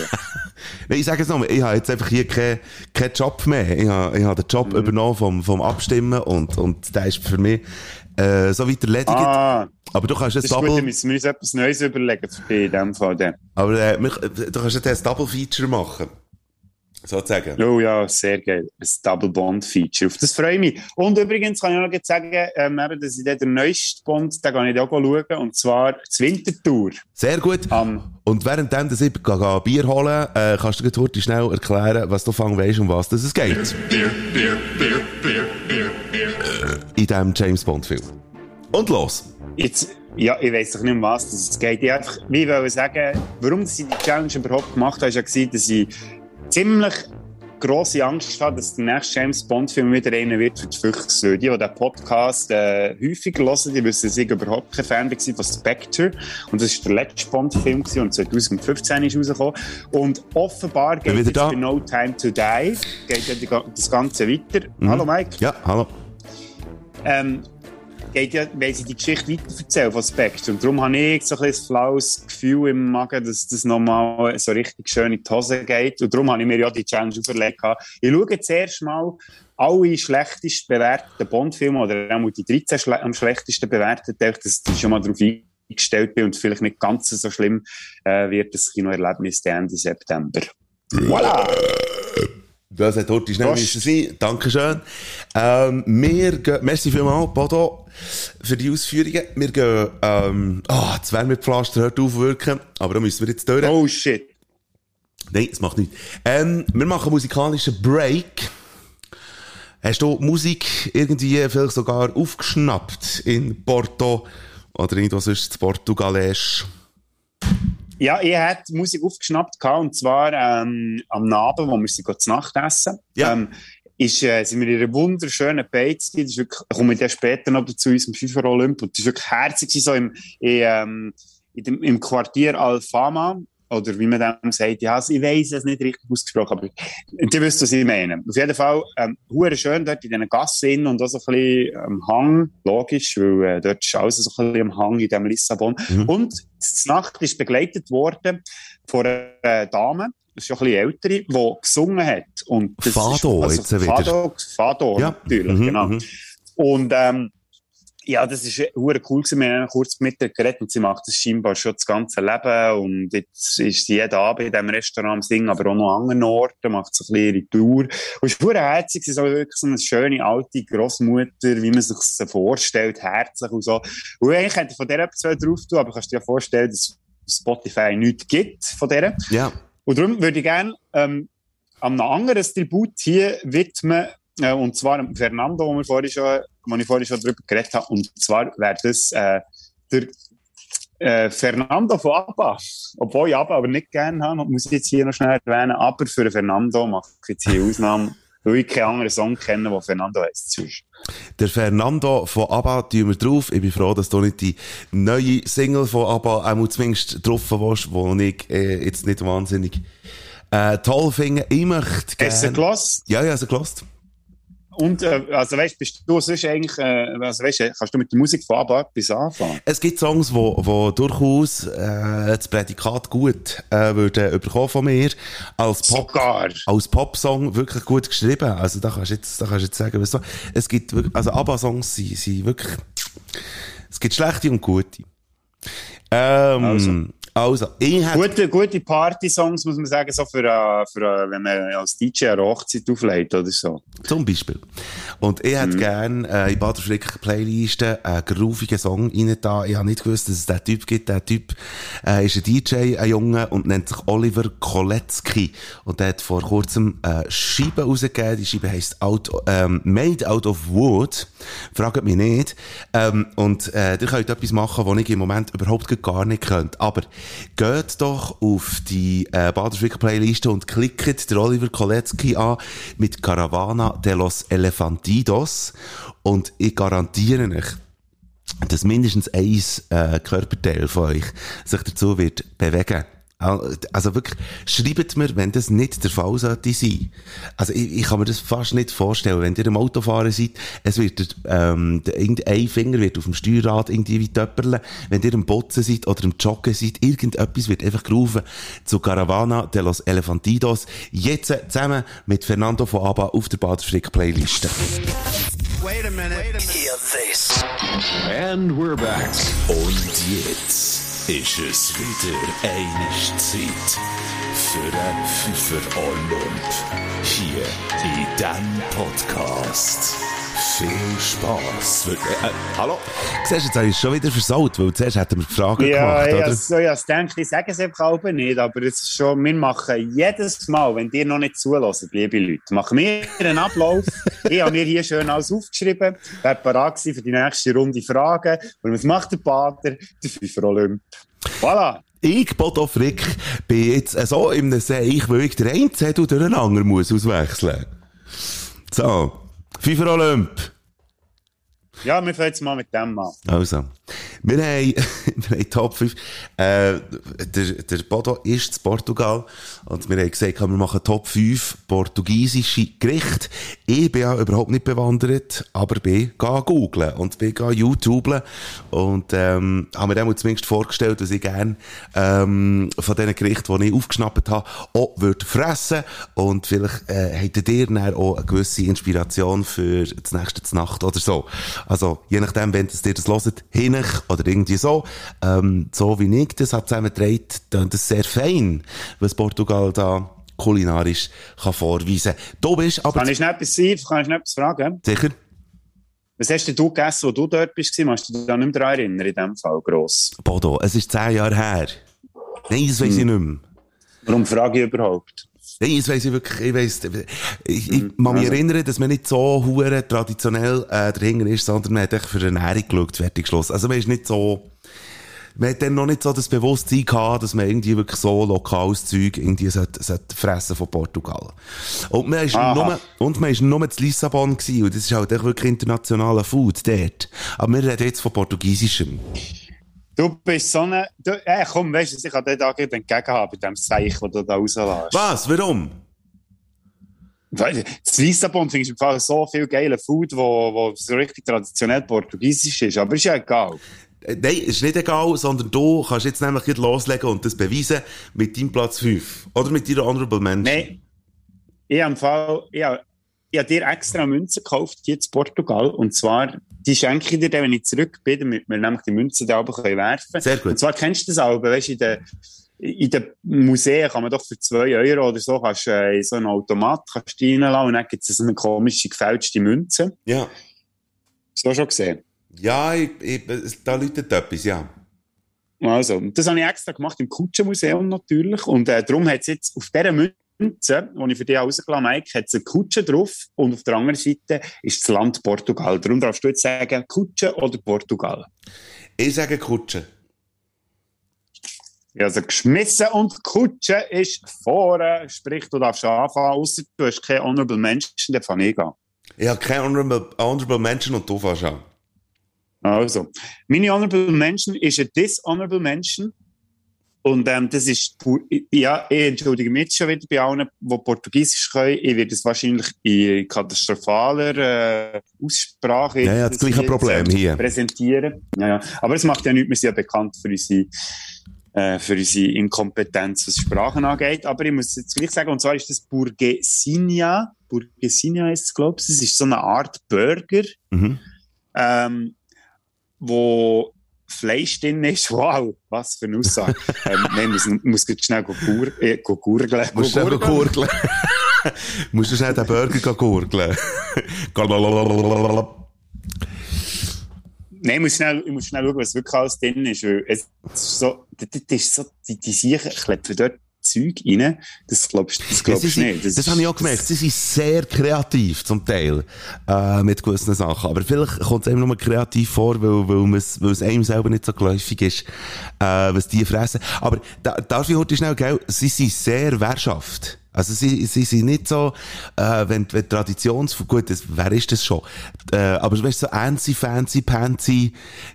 Speaker 1: Nein, ich sage es nochmal, ich habe jetzt einfach hier keinen keinen Job mehr. Ich habe, ich habe den Job übernommen vom, vom Abstimmen und, und der ist für mich äh, so weit erledigt.
Speaker 2: Ah,
Speaker 1: Aber du kannst
Speaker 2: das
Speaker 1: jetzt
Speaker 2: ist gut,
Speaker 1: Double,
Speaker 2: müssen wir uns etwas Neues überlegen für dich in dem Fall. Dann.
Speaker 1: aber äh, wir- du kannst jetzt ein Double-Feature machen. Sozusagen.
Speaker 2: Oh ja, sehr geil. Ein Double Bond Feature. Auf das freue ich mich. Und übrigens kann ich noch gleich sagen, ähm, eben, dass ich den neuesten Bond, den kann ich auch schauen, und zwar das Wintertour.
Speaker 1: Sehr gut.
Speaker 2: Am
Speaker 1: Und währenddem, dass ich gehe, gehe Bier holen, äh, kannst du dir heute schnell erklären, was du fang weisst, um was das es geht. In diesem James Bond Film. Und los.
Speaker 2: Jetzt, ja, ich weiss doch nicht, um was es geht. Ich einfach, wie wollte sagen, warum ich die Challenge überhaupt gemacht habe, ist ja gewesen, dass ich ziemlich grosse Angst hatte, dass der nächste James Bond-Film wieder einer wird für die Füchse. Die, die den Podcast äh, häufiger hören, die wissen, dass ich überhaupt kein Fan war von Spectre. Und das war der letzte Bond-Film und 2015 ist rausgekommen. Und offenbar geht
Speaker 1: da.
Speaker 2: bei No Time to Die, geht ja das Ganze weiter.
Speaker 1: Mhm.
Speaker 2: Hallo Mike.
Speaker 1: Ja, hallo.
Speaker 2: Ähm, geht ja, weil sie die Geschichte weitererzählen von Spectre. Und darum habe ich so ein ein flaues Gefühl im Magen, dass das nochmal so richtig schön in die Hose geht. Und darum habe ich mir ja die Challenge auferlegt. Ich schaue zuerst mal alle schlechtest bewerteten Bond-Filme oder auch die 13 schle am schlechtesten bewertet, dass ich schon mal darauf eingestellt bin und vielleicht nicht ganz so schlimm äh, wird das Kinoerlebnis Ende September. Voilà!
Speaker 1: Das hat heute schnell sein. Dankeschön. Ähm, wir gehen, merci vielmals, Bodo, für die Ausführungen. Wir gehen, ähm, ah, das Wärmepflaster hört aufwirken, aber da müssen wir jetzt durch.
Speaker 2: Oh shit!
Speaker 1: Nein, das macht nichts. Ähm, wir machen einen musikalischen Break. Hast du Musik irgendwie vielleicht sogar aufgeschnappt in Porto oder irgendwo sonst in Portugalesisch?
Speaker 2: Ja, ich hatte Musik aufgeschnappt, gehabt, und zwar ähm, am Abend, wo wir sie zu Nacht essen.
Speaker 1: Ja.
Speaker 2: Ähm, ist, äh, sind wir in einer wunderschönen Beiz. Das ist wirklich, da komme ich dann später noch dazu, unserem FIFA Olymp. Und das ist wirklich herzig, so im, in, ähm, in dem, im Quartier Alfama. Oder wie man dem sagt, ja, also ich weiss es nicht richtig ausgesprochen, aber die wisst, was ich meine. Auf jeden Fall, ähm, schön dort in diesen Gassen und auch so ein bisschen am Hang, logisch, weil äh, dort ist alles so ein bisschen am Hang in diesem Lissabon. Und die Nacht ist begleitet worden von einer Dame, das ist schon ein bisschen ältere, die gesungen hat. Und das
Speaker 1: Fado
Speaker 2: ist,
Speaker 1: jetzt wieder.
Speaker 2: Fado, Fado
Speaker 1: Ja.
Speaker 2: natürlich,
Speaker 1: Mhm,
Speaker 2: genau.
Speaker 1: mhm.
Speaker 2: Und ähm, ja, das ist hure cool gewesen. Wir haben kurz mit ihr geredet und sie macht das scheinbar schon das ganze Leben und jetzt ist sie jeden Abend in diesem Restaurant am Singen, aber auch noch an anderen Orten, macht so ein bisschen ihre Tour. Und es ist hure herzig, sie ist auch wirklich so eine schöne alte Großmutter, wie man sich sie vorstellt, herzlich und so. Und eigentlich ich von der etwas drauf tun, aber kannst dir ja vorstellen, dass Spotify nichts gibt von der.
Speaker 1: Ja.
Speaker 2: Und darum würde ich gerne ähm, an einem anderen Tribut hier widmen, äh, und zwar Fernando, wo, wir vorhin schon, wo ich vorhin schon drüber geredet habe. Und zwar wäre das äh, der äh, Fernando von ABBA. Obwohl ich ABBA aber nicht gerne habe, muss ich jetzt hier noch schnell erwähnen. Aber für den Fernando mache ich jetzt hier Ausnahme, weil ich keinen anderen Song kenne, der Fernando heisst. sonst.
Speaker 1: Der Fernando von ABBA tun wir drauf. Ich bin froh, dass du nicht die neue Single von ABBA einmal zumindest drauf warst, wo ich äh, jetzt nicht wahnsinnig äh, toll finde. Ich möchte
Speaker 2: Hast du
Speaker 1: gerne...
Speaker 2: gehört?
Speaker 1: Ja, ja, sie gelost.
Speaker 2: Und, äh, also weißt, bist du sonst eigentlich, äh, also weißt, kannst du mit der Musik von ABBA etwas anfangen?
Speaker 1: Es gibt Songs, wo, wo durchaus äh, das Prädikat gut äh, würden bekommen von mir. Als Pop,
Speaker 2: Sogar.
Speaker 1: als Popsong wirklich gut geschrieben. Also da kannst du jetzt, da kannst du jetzt sagen, was du, es gibt wirklich, also ABBA-Songs sind, sind wirklich, es gibt schlechte und gute. Ähm, also. Also, ich hätte
Speaker 2: Gute, gute Party-Songs, muss man sagen, so für, äh, für äh, wenn man als DJ eine Hochzeit auflegt oder so.
Speaker 1: Zum Beispiel. Und ich
Speaker 2: Mhm.
Speaker 1: hätte gern äh, in Bader Frick Playlisten einen groovigen Song rein da. Ich habe nicht gewusst, dass es diesen Typ gibt. Der Typ äh, ist ein DJ, ein Junge, und nennt sich Oliver Kolecki. Und der hat vor kurzem äh, Scheibe rausgegeben. Die Scheibe heisst out, ähm, Made Out of Wood. Fragt mich nicht. Ähm, und äh, ihr könnt etwas machen, was ich im Moment überhaupt gar nicht könnt. Aber geht doch auf die äh, Bader Frick Playliste und klickt der Oliver Kolecki an mit Caravana de los Elefantidos. Und ich garantiere euch, dass mindestens ein äh, Körperteil von euch sich dazu wird bewegen. Also wirklich, schreibt mir, wenn das nicht der Fall sollte sein. Also ich, ich kann mir das fast nicht vorstellen, wenn ihr im Autofahren seid, es wird, ähm, der, irgendein Finger wird auf dem Steuerrad irgendwie wie töpperle. Wenn ihr im Botzen seid oder im Joggen seid, irgendetwas wird einfach gerufen zu Caravana de los Elefantidos. Jetzt äh, zusammen mit Fernando von Abba auf der Baderfrick-Playliste.
Speaker 3: Wait a minute. Hear this.
Speaker 6: And we're back.
Speaker 3: Und jetzt ist es wieder eine Zeit für einen Pfeifer Olymp. Hier in diesem Podcast. Viel Spass. Äh, äh, hallo?
Speaker 1: Siehst du, jetzt habe ich es schon wieder versaut, weil zuerst hätten wir die Fragen
Speaker 2: Ja,
Speaker 1: gemacht,
Speaker 2: ja,
Speaker 1: oder?
Speaker 2: so, ja, denke ich, sage es einfach auch nicht, aber es ist schon, wir machen jedes Mal, wenn ihr noch nicht zulässt, liebe Leute, machen wir einen Ablauf. ich habe mir hier schön alles aufgeschrieben, wäre parat gewesen für die nächste Runde Fragen. Und was macht der Pater? Der Fünfer Olymp. Voilà.
Speaker 1: Ich, Bodo Frick, bin jetzt äh, so im Seich, weil ich den einen Zettel durch den anderen muss auswechseln. So. Fünfer Olymp.
Speaker 2: Ja, wir fangen jetzt mal mit dem an.
Speaker 1: Also. Wir haben, wir haben Top 5. Äh, der, der Bodo ist in Portugal. Und wir haben gesagt, wir machen Top 5 portugiesische Gerichte. Ich bin ja überhaupt nicht bewandert, aber bin googlen und bin YouTuben. Und, ähm, haben mir dann zumindest vorgestellt, dass ich gerne, ähm, von diesen Gerichten, die ich aufgeschnappt habe, auch würde fressen. Und vielleicht, äh, hättet ihr dann auch eine gewisse Inspiration für das nächste Nacht oder so. Also, je nachdem, wenn ihr das hört, hinein oder irgendwie so, ähm, so wie ich das habe zusammengetragen, dann das sehr fein, was Portugal da kulinarisch kann vorweisen. Du bist aber...
Speaker 2: Kann ich noch etwas sein? Kann ich noch etwas fragen?
Speaker 1: Sicher?
Speaker 2: Was hast denn du gegessen, wo du dort bist? Kannst du dich da nicht mehr daran erinnern, in dem Fall gross?
Speaker 1: Bodo, es ist zehn Jahre her. Nein, das weiss ich nicht mehr.
Speaker 2: Warum frage ich überhaupt?
Speaker 1: Nein, das weiss ich wirklich, ich weiss, ich, ich kann mich
Speaker 2: also-
Speaker 1: erinnern, dass man nicht so hure traditionell, äh, dahinter ist, sondern man hat echt für eine Ernährung geschaut, fertig geschlossen. Also man ist nicht so, man hat dann noch nicht so das Bewusstsein gehabt, dass man irgendwie wirklich so lokales Zeug irgendwie sollte, sollte fressen von Portugal. Und man ist
Speaker 2: Aha.
Speaker 1: nur, und man ist nur zu Lissabon gewesen, und das ist halt echt wirklich internationaler Food dort. Aber wir reden jetzt von Portugiesischem.
Speaker 2: Du bist so eine. Du, äh, komm, weißt du, ich kann dir da gleich entgegen haben bei dem Seich, das du da rauslässt.
Speaker 1: Was? Warum?
Speaker 2: Weil, das Lissabon finde ich im Fall so viel geile Food, wo, wo so richtig traditionell portugiesisch ist. Aber ist ja egal.
Speaker 1: Äh, Nein, ist nicht egal, sondern du kannst jetzt nämlich loslegen und das beweisen mit deinem Platz 5. Oder mit deiner Honorable Mention.
Speaker 2: Nein. Ich habe Fall. Ich habe, ich habe dir extra Münzen gekauft, hier in Portugal. Und zwar, die schenke ich dir dann, wenn ich zurück bin, damit wir nämlich die Münzen da oben können werfen
Speaker 1: Sehr gut.
Speaker 2: Und zwar kennst du das auch, weißt du, in den, in den Museen kann man doch für 2 Euro oder so, kannst, äh, in so einen Automat kannst du reinlassen und dann gibt es so eine komische, gefälschte Münze.
Speaker 1: Ja.
Speaker 2: Hast du auch schon gesehen?
Speaker 1: Ja, ich, ich, da läutet etwas, ja.
Speaker 2: Also, das habe ich extra gemacht im Kutschenmuseum natürlich. Und äh, darum hat es jetzt auf dieser Münze, die ich für dich rausgelassen habe, Mike, hat es eine Kutsche drauf. Und auf der anderen Seite ist das Land Portugal. Darum darfst du jetzt sagen, Kutsche oder Portugal.
Speaker 1: Ich sage Kutsche.
Speaker 2: Also geschmissen und Kutsche ist vorne. Sprich, du darfst anfangen, außer du hast keine Honorable Menschen, dann fange ich an.
Speaker 1: Ich habe keine Honorable, Honorable Mention und du fährst an.
Speaker 2: Also, meine Honorable Mention ist ein Dishonorable Mention. Und ähm, das ist, ja, ich entschuldige mich schon wieder bei allen, die Portugiesisch können. Ich werde es wahrscheinlich in katastrophaler äh, Aussprache
Speaker 1: Ja, ja, das gleiche
Speaker 2: jetzt,
Speaker 1: Problem
Speaker 2: äh,
Speaker 1: hier.
Speaker 2: präsentieren. Ja, ja. Aber es macht ja nichts, wir sind ja bekannt für unsere, äh, für unsere Inkompetenz, was Sprachen angeht. Aber ich muss jetzt gleich sagen, und zwar ist das Burguesinia. Burguesinia ist es, glaube ich. Das ist so eine Art Burger
Speaker 1: Mhm.
Speaker 2: ähm, wo Fleisch drin ist. Wow, was für eine Aussage. ähm, nein, muss, muss jetzt schnell go gur, äh, gurgeln.
Speaker 1: Musst du gurgeln. Musst du schnell den Burger gurgeln.
Speaker 2: Nein, ich muss schnell, ich muss schnell schauen, was wirklich alles drin ist. Weil es ist so, das, ist so, die, die Siechen klepfen dort Zeug rein. Das glaubst das
Speaker 1: Ja, sie
Speaker 2: glaubst du
Speaker 1: sind-
Speaker 2: nicht.
Speaker 1: das
Speaker 2: ist-
Speaker 1: habe ich auch gemerkt. Sie sind sehr kreativ, zum Teil, äh, mit gewissen Sachen. Aber vielleicht kommt es einem nur kreativ vor, weil, weil, weil es einem selber nicht so geläufig ist, äh, was die fressen. Aber da, darf ich heute schnell, gell? Sie sind sehr Wehrschaft. Also sie, sie sind nicht so, äh, wenn, wenn Traditions, gut, das, wer ist das schon? Äh, aber weißt du, so fancy, fancy, fancy,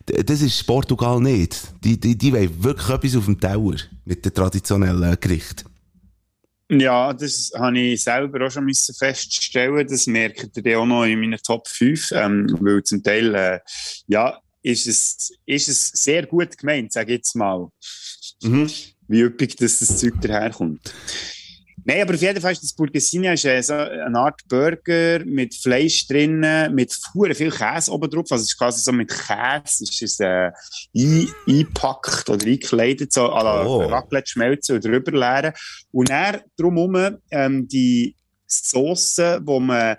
Speaker 1: d- das ist Portugal nicht. Die, die, die wollen wirklich etwas auf dem Tower mit den traditionellen Gerichten.
Speaker 2: Ja, das habe ich selber auch schon müssen feststellen. Das merkt ihr auch noch in meinen Top 5. Ähm, weil zum Teil, äh, ja, ist es, ist es sehr gut gemeint, sage ich jetzt mal. Wie üppig dass das Zeug daherkommt. Nein, aber auf jeden Fall ist das Burgesina ist so eine Art Burger mit Fleisch drinnen, mit viel Käse oben drauf. Also es ist quasi so mit Käse, ist es äh, ein, eingepackt oder eingekleidet, so à la
Speaker 1: Oh.
Speaker 2: Raclette schmelzen und drüber leeren. Und dann drumherum ähm, die Sauce, die man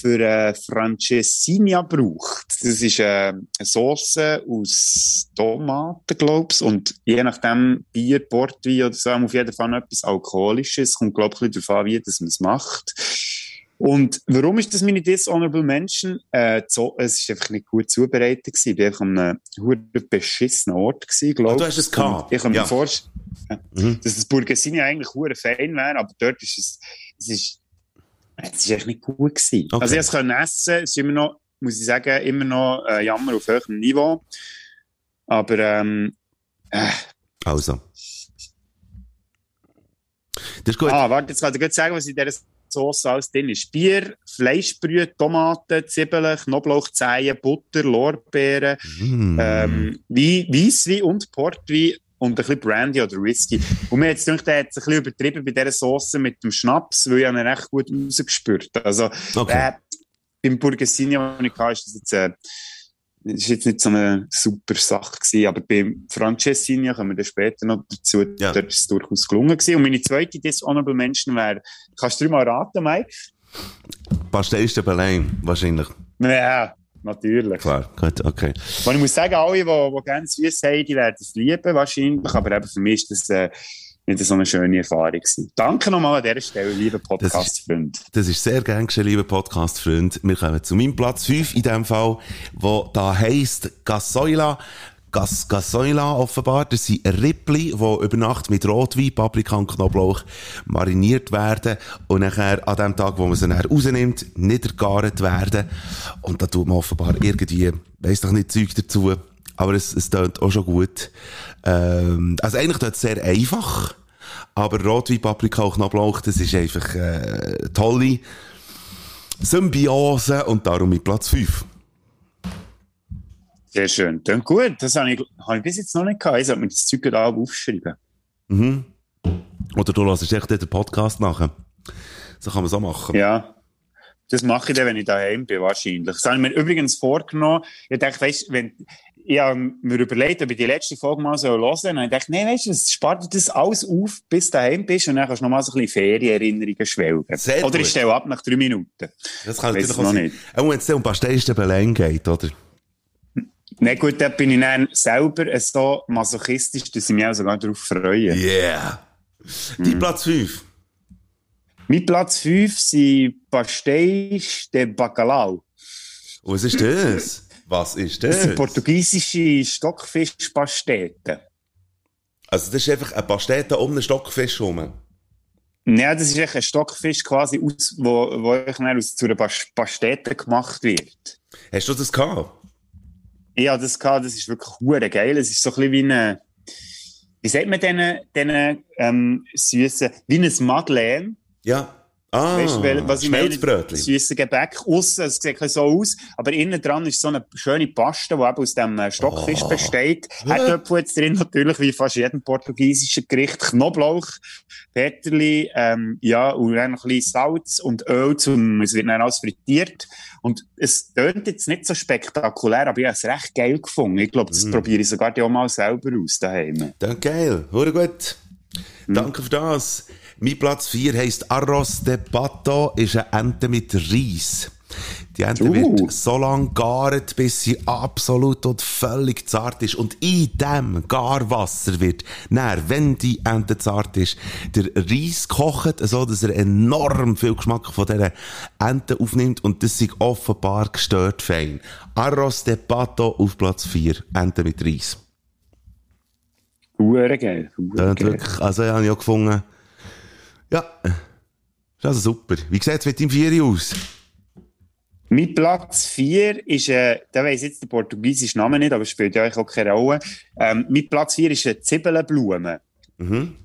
Speaker 2: für äh, Francesinha braucht. Das ist äh, eine Sauce aus Tomaten, glaub's, und je nachdem Bier, Portwein oder so, auf jeden Fall etwas Alkoholisches. Kommt, glaub ich, ein bisschen darauf an, wie man es macht. Und warum ist das meine Dishonorable Mention? Äh, so, es ist einfach nicht gut zubereitet gewesen. Ich war einfach an einem verdammt beschissenen Ort gewesen, glaub
Speaker 1: Ah, du hast es gehabt?
Speaker 2: Und Ich kann mir
Speaker 1: Ja.
Speaker 2: vorstellen,
Speaker 1: Mhm.
Speaker 2: dass das Burgesini eigentlich hure fein wäre, aber dort ist es, es ist, es ist echt nicht gut gewesen.
Speaker 1: Okay.
Speaker 2: Also ich konnte es essen, es ist immer noch, muss ich sagen, immer noch äh, Jammer auf höherem Niveau. Aber ähm, äh,
Speaker 1: Also. Das ist gut.
Speaker 2: ah, warte, jetzt kann ich dir sagen, was in dieser Sauce alles drin ist. Bier, Fleischbrühe, Tomaten, Zwiebeln, Knoblauchzehen, Butter, Lorbeeren,
Speaker 1: Mm.
Speaker 2: ähm, Wein, Weisswein und Portwein und ein bisschen Brandy oder Whisky. Und mir jetzt gedacht, der hat es ein bisschen übertrieben bei dieser Sauce mit dem Schnaps, weil ich ihn recht gut rausgespürt. Also,
Speaker 1: Okay.
Speaker 2: äh, beim Burgesini, den ich hatte, ist das jetzt, äh, ist jetzt nicht so eine super Sache gewesen, aber beim Francesinha kommen wir dann später noch dazu.
Speaker 1: Ja.
Speaker 2: Dort ist es durchaus gelungen gewesen. Und meine zweite Dishonorable Mention wäre, kannst du mal raten, Mike?
Speaker 1: Pastellste Belém, wahrscheinlich.
Speaker 2: Ja, natürlich.
Speaker 1: Klar, gut, okay.
Speaker 2: Und ich muss sagen, alle, die, die gerne süß haben, die werden es lieben, wahrscheinlich. Aber eben für mich ist das äh, nicht so eine schöne Erfahrung gewesen. Danke nochmal an dieser Stelle, liebe Podcast-Freunde.
Speaker 1: Das ist sehr gern geschehen, liebe Podcast-Freunde. Wir kommen zu meinem Platz 5 in dem Fall, wo da heisst Gasoila. Gas, Gasoila offenbar. Das sind Rippli, die über Nacht mit Rotwein, Paprika und Knoblauch mariniert werden und nachher an dem Tag, wo man sie dann rausnimmt, niedergart werden. Und da tut man offenbar irgendwie, weiss doch nicht, Zeug dazu. Aber es, es tönt auch schon gut. Ähm, also eigentlich tut es sehr einfach. Aber Rotwein, Paprika und Knoblauch, das ist einfach äh, tolle Symbiose und darum mit Platz 5.
Speaker 2: Sehr schön. Klingt gut. Das habe ich, habe ich bis jetzt noch nicht gehabt. Ich sollte mir das Zeug gerade aufschreiben.
Speaker 1: Mhm. Oder du hörst echt den Podcast nachher. So kann man es auch machen.
Speaker 2: Ja. Das mache ich dann, wenn ich daheim bin, wahrscheinlich. Das habe ich mir übrigens vorgenommen. Ich dachte, weißt, wenn, ich habe mir überlegt, ob ich die letzte Folge mal so hören soll. Und ich dachte, nee, weißt du, spart dir das alles auf, bis du daheim bist und dann kannst du noch mal so ein bisschen Ferienerinnerungen schwelgen.
Speaker 1: Sehr
Speaker 2: Oder ich stelle ab nach drei Minuten.
Speaker 1: Das kann natürlich
Speaker 2: noch
Speaker 1: auch sein.
Speaker 2: nicht.
Speaker 1: Auch wenn es dann um Pastellste Belém geht, oder?
Speaker 2: Na gut, da bin ich dann selber so masochistisch, dass ich mich auch sogar darauf freue.
Speaker 1: Yeah. Dein Platz 5.
Speaker 2: Mein Platz 5 sind Pastéis de Bacalhau.
Speaker 1: Was ist das? Was ist
Speaker 2: Das sind
Speaker 1: das?
Speaker 2: portugiesische Stockfischpasteten.
Speaker 1: Also das ist einfach ein Pastete um einen Stockfisch herum.
Speaker 2: Ja, das ist echt ein Stockfisch quasi, aus, wo, wo ich dann aus, zu einer Pas- Pastete gemacht wird.
Speaker 1: Hast du das gehabt?
Speaker 2: Hatte das gehabt, das ist wirklich hure geil. Es ist so ein bisschen wie eine, wie sagt man denen, denen ähm, süßen, wie ein Madeleine.
Speaker 1: Ja. Ah,
Speaker 2: Weißt wel- was ich?
Speaker 1: Schmelzbrötchen.
Speaker 2: Süße Gebäck. Aussen, es sieht so aus, aber innen dran ist so eine schöne Paste, die eben aus dem äh, Stockfisch
Speaker 1: Oh.
Speaker 2: besteht. Herdöpfel jetzt drin natürlich, wie fast jedem portugiesischen Gericht. Knoblauch, Peterli, ähm, ja, und dann noch ein bisschen Salz und Öl, zum, es wird dann alles frittiert. Und es tönt jetzt nicht so spektakulär, aber ich habe es recht geil gefunden. Ich glaube,
Speaker 1: Mm.
Speaker 2: das probiere ich sogar auch mal selber aus daheim.
Speaker 1: Dann geil. Hure gut.
Speaker 2: Hm.
Speaker 1: Danke für das. Mein Platz 4 heisst Arroz de Pato, ist eine Ente mit Reis. Die Ente
Speaker 2: Uh.
Speaker 1: wird so lange gart, bis sie absolut und völlig zart ist. Und in dem Garwasser wird, dann, wenn die Ente zart ist, der Reis gekocht, so dass er enorm viel Geschmack von dieser Ente aufnimmt. Und das ist offenbar gestört fein. Arroz de Pato auf Platz 4, Ente mit Reis.
Speaker 2: Hure geil. hure geil.
Speaker 1: wirklich, also, ja, habe ich auch gefunden, ja, Ist also super. Wie sieht es mit deinem Vieri aus?
Speaker 2: Mein Platz 4 ist, äh, da weiss jetzt der portugiesische Name nicht, aber spielt ja eigentlich auch keine Rolle. Ähm, mein Platz 4 ist eine Zwiebelblume.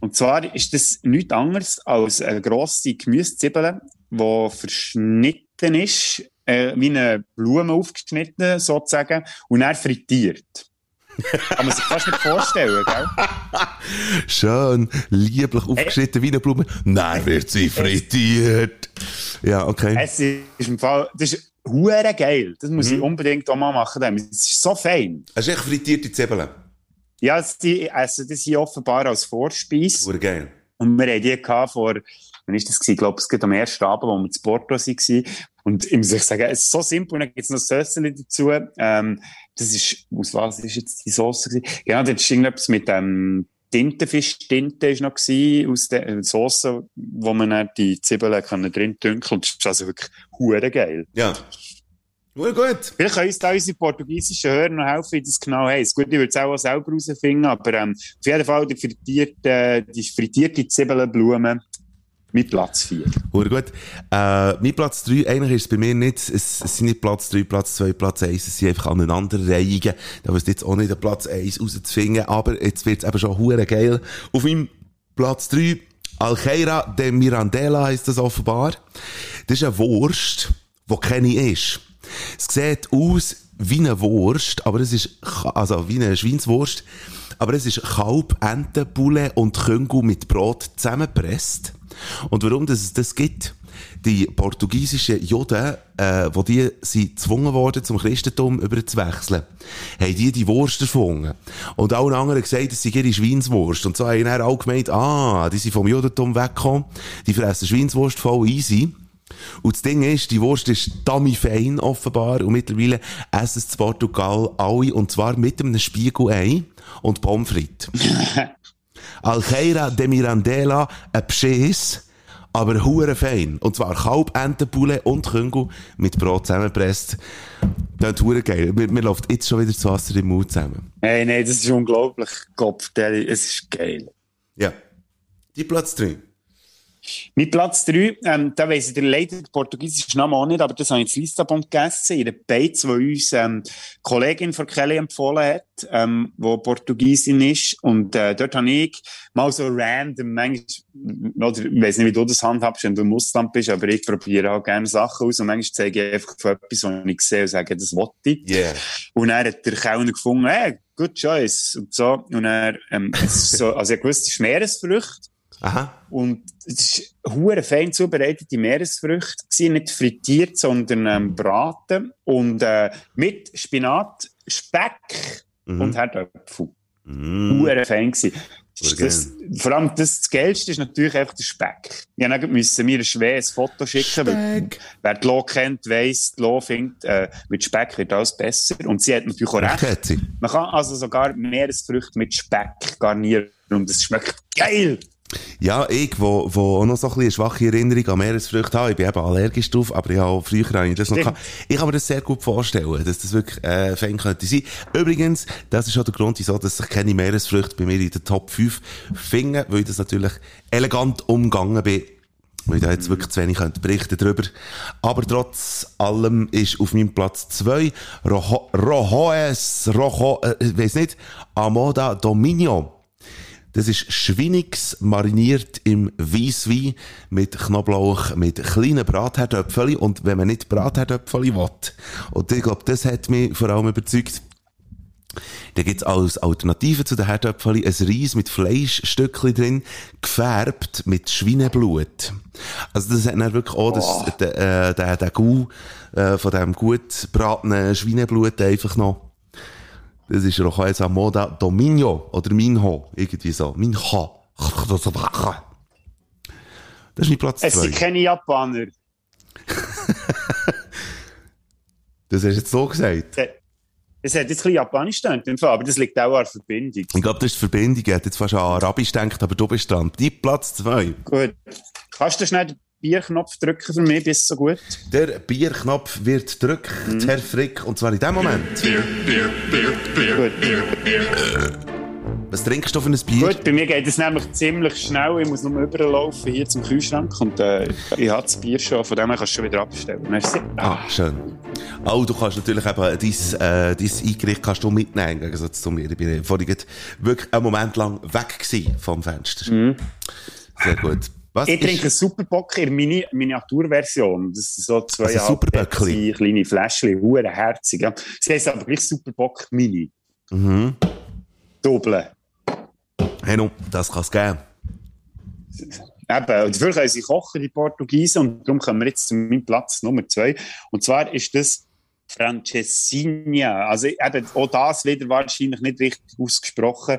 Speaker 2: Und zwar ist das nichts anderes als eine grosse Gemüsezwiebel, die verschnitten ist, äh, wie eine Blume aufgeschnitten, sozusagen, und dann frittiert. Kann man sich fast nicht vorstellen, gell?
Speaker 1: Schön, lieblich aufgeschnitten wie eine Blume. Nein, wird sie frittiert. Ja, okay.
Speaker 2: Es ist im Fall, das ist hure geil. Das muss
Speaker 1: Mhm.
Speaker 2: ich unbedingt auch mal machen. Es ist so fein.
Speaker 1: Hast du echt frittierte Zwiebeln?
Speaker 2: Ja, sie essen das hier offenbar als Vorspeise.
Speaker 1: Wurde geil.
Speaker 2: Und wir hatten die gehabt vor, wann ist das gewesen? Ich glaube, es geht am ersten Abend, wo wir zu Porto waren. Und ich muss euch sagen, es ist so simpel. Und dann gibt es noch Sösseli dazu. Ähm, das ist, aus was ist jetzt die Sauce gewesen? Genau, das ist irgendetwas mit, ähm, Tintenfisch-Tinte ist noch gewesen, aus der äh, Sauce, wo man dann die Zwiebeln drin dünkeln. Das ist also wirklich hure geil.
Speaker 1: Ja. Wurde gut.
Speaker 2: Vielleicht können uns da unsere portugiesischen Hörer noch helfen, wie das genau heisst. Gut, ich würde es auch selber herausfinden, aber ähm, auf jeden Fall die frittierte, die frittierte Zwiebelblume mit Platz 4.
Speaker 1: Wurde gut. Äh, mein Platz 3, eigentlich ist es bei mir nicht, es, es sind nicht Platz 3, Platz 2, Platz 1, es sind einfach Aneinanderreihungen. Da wüsste jetzt auch nicht den Platz 1 rauszufinden, aber jetzt wird es eben schon hure geil. Auf meinem Platz 3, Alcheira de Mirandela heisst das offenbar. Das ist eine Wurst, die keine ist. Es sieht aus wie eine Wurst, aber es ist, also wie eine Schweinswurst, aber es ist Kalb, Ente, Poulet und Küngel mit Brot zusammengepresst. Und warum das es das gibt? Die portugiesischen Juden, äh, wo die sind gezwungen worden, zum Christentum überzuwechseln, haben die die Wurst erfunden. Und allen anderen gesagt, es sei ihre Schweinswurst. Und so haben dann auch gemeint, ah, die sind vom Judentum weggekommen, die fressen Schweinswurst voll easy. Und das Ding ist, die Wurst ist dummy fein, offenbar. Und mittlerweile essen es Portugal alle. Und zwar mit einem Spiegelei und Pommes frites. Alcheira de Mirandela, ein Beschiss, aber hure fein. Und zwar Kalb, Entenpoulet und Küngel mit Brot zusammengepresst. Das ist geil. Mir, mir läuft jetzt schon wieder das Wasser im Mund zusammen.
Speaker 2: Hey, nein, das ist unglaublich. Kopf, es ist geil.
Speaker 1: Ja. Die Platz 3.
Speaker 2: Mit Platz 3, ähm, da weiss ich der leider den portugiesischen Namen auch nicht, aber das habe ich in Lissabon gegessen, in der Beiz, wo uns ähm, die Kollegin von Kelly empfohlen hat, ähm, wo Portugiesin ist. Und äh, dort habe ich mal so random, manchmal, oder ich weiss nicht, wie du das handhabst, wenn du im Ausland bist, aber ich probiere auch gerne Sachen aus und manchmal zeige ich einfach von etwas, was ich sehe und sage, das wollte ich.
Speaker 1: Yeah.
Speaker 2: Und dann hat der Kellner gefunden, hey, good choice. Und so. Und er, ähm, so, also ich wusste, es ist Meeresfrüchte.
Speaker 1: Aha.
Speaker 2: Und es ist hure fein zubereitete Meeresfrüchte gewesen, nicht frittiert, sondern ähm, braten und äh, mit Spinat, Speck und Herdöpfel.
Speaker 1: Mm.
Speaker 2: Hure fein gewesen. Das, vor allem das, das Geilste ist natürlich einfach der Speck. Ja, dann müssen wir ein schweres Foto schicken, weil
Speaker 1: Speck.
Speaker 2: wer die Lo kennt, weiss, die Lo findet, äh, mit Speck wird alles besser. Und sie hat natürlich auch recht. Man kann also sogar Meeresfrüchte mit Speck garnieren und es schmeckt geil.
Speaker 1: Ja, ich, wo, wo auch noch so ein bisschen eine schwache Erinnerung an Meeresfrüchte habe, ich bin eben allergisch drauf, aber ich habe früher habe ich das noch gehabt. Ich kann mir das sehr gut vorstellen, dass das wirklich, äh, fein könnte sein. Übrigens, das ist auch der Grund, wieso, dass ich keine Meeresfrüchte bei mir in den Top 5 finde, weil ich das natürlich elegant umgegangen bin. Weil ich da jetzt wirklich zu wenig könnte berichten drüber. Aber trotz allem ist auf meinem Platz 2 Rojo, Rojoes, Rojo, äh, ich weiss nicht, Amoda Dominio. Das ist Schwinix mariniert im Weisswein mit Knoblauch, mit kleinen Bratherdöpfeli. Und wenn man nicht Bratherdöpfeli will, und ich glaube, das hat mich vor allem überzeugt, da gibt's als Alternative zu den Herdöpfeli ein Reis mit Fleischstückchen drin, gefärbt mit Schweineblut. Also das hat dann wirklich auch das, der, äh, der, der Gau äh, von dem gut bratenen Schweineblut einfach noch. Das ist Rojas Moda Dominio oder Minho, irgendwie so. Minho. Das ist mein Platz
Speaker 2: Es sind
Speaker 1: 2.
Speaker 2: keine Japaner.
Speaker 1: Das hast du jetzt so gesagt.
Speaker 2: Es hat jetzt ein bisschen Japanisch gedacht, aber das liegt auch an der Verbindung.
Speaker 1: Ich glaube, das ist die Verbindung. Ich hätte jetzt fast an Arabisch gedacht, aber du bist dran. Die Platz 2.
Speaker 2: Gut. Kannst du schnell Bierknopf drücken für mich, bist so gut?
Speaker 1: Der Bierknopf wird gedrückt, Herr Frick, und zwar in dem Moment.
Speaker 2: Gut.
Speaker 1: Was trinkst du für ein Bier?
Speaker 2: Gut, bei mir geht es nämlich ziemlich schnell. Ich muss nur überlaufen hier zum Kühlschrank und äh, ich habe das Bier schon, von dem her kannst du schon wieder abstellen. Merci.
Speaker 1: Ah, schön. Oh, du kannst natürlich eben dein, äh, dein Eingericht kannst du mitnehmen, im Gegensatz zu mir. Ich bin vorhin wirklich einen Moment lang weg vom Fenster. Sehr gut. Was
Speaker 2: Ich trinke einen Superbock in der Mini Miniaturversion. Das sind so zwei
Speaker 1: Also
Speaker 2: kleine Fläschchen, hure herzig. Ja. Sie heißt aber gleich Superbock Mini.
Speaker 1: Mhm.
Speaker 2: Doppel.
Speaker 1: Hey, no, das kann es geben.
Speaker 2: Eben, und dafür können sie kochen, die Portugiesen, und darum kommen wir jetzt zu meinem Platz Nummer zwei. Und zwar ist das Francesinha. Also eben, auch das wieder wahrscheinlich nicht richtig ausgesprochen,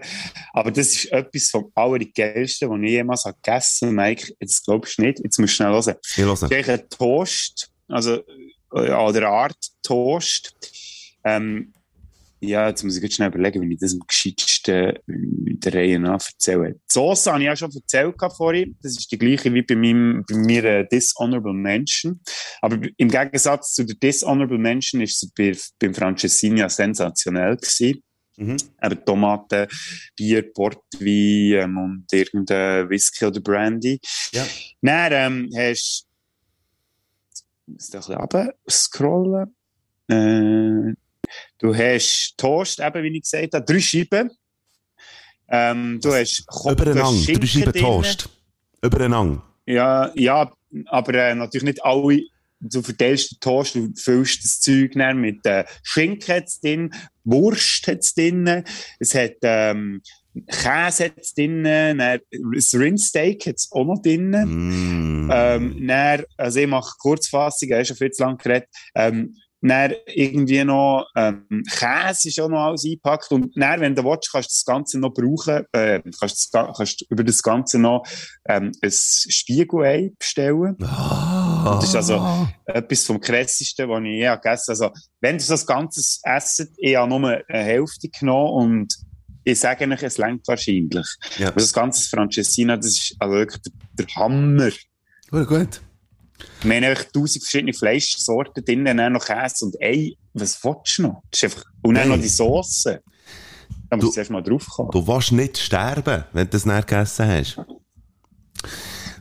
Speaker 2: aber das ist etwas vom allergeilsten, was ich jemals habe gegessen habe. Mike, jetzt glaubst du nicht, jetzt musst du schnell hören.
Speaker 1: Ich höre.
Speaker 2: Es ist ein Toast, also äh, an der Art Toast. Ähm, ja, jetzt muss ich jetzt schnell überlegen, wie ich das am gescheitsten in der Reihe nach erzähle. Die Sauce habe ich ja schon erzählt vorhin. Das ist die gleiche wie bei, meinem, bei mir äh, Dishonorable Mention. Aber im Gegensatz zu der Dishonorable Mention ist sie bei, beim Francesinha sensationell gewesen.
Speaker 1: Mhm.
Speaker 2: Eben Tomaten, Bier, Portwein ähm, und irgendein Whisky oder Brandy.
Speaker 1: Ja.
Speaker 2: Dann ähm, hast du muss ein bisschen runter scrollen. Äh, du hast Toast, eben wie ich gesagt habe, drei Scheiben. Ähm, du hast Ko- du hast
Speaker 1: Übereinander. Drei Scheiben. Toast. Übereinander.
Speaker 2: Ja, ja, aber äh, natürlich nicht alle. Du verteilst den Toast, du füllst das Zeug mit äh, Schinken drin, Wurst hat's drin, es hat ähm, Käse hat's drin, dann, das Rindsteak hat's auch noch drin.
Speaker 1: Mm.
Speaker 2: Ähm, dann, also ich mache Kurzfassung, er ist schon viel zu lange geredet. Ähm, dann irgendwie noch ähm, Käse ist auch noch alles eingepackt. Und dann, wenn du willst, kannst du das Ganze noch brauchen. Äh, kannst, das, kannst über das Ganze noch ähm, ein Spiegelei bestellen.
Speaker 1: Ah.
Speaker 2: Das ist also etwas vom Krassesten, was ich je gegessen habe. Also, wenn du das Ganze esset, ich habe nur eine Hälfte genommen und ich sage euch, es längt wahrscheinlich.
Speaker 1: Ja.
Speaker 2: Das ganze Francesinha, das ist also wirklich der, der Hammer.
Speaker 1: Gut, gut.
Speaker 2: Wir haben eigentlich tausend verschiedene Fleischsorten drin, dann noch Käse und Ei. Was willst du noch? Das ist einfach, und dann
Speaker 1: Hey.
Speaker 2: noch die Sauce. Da musst
Speaker 1: Du-
Speaker 2: zuerst mal drauf kommen.
Speaker 1: Du willst nicht sterben, wenn du das nicht gegessen hast.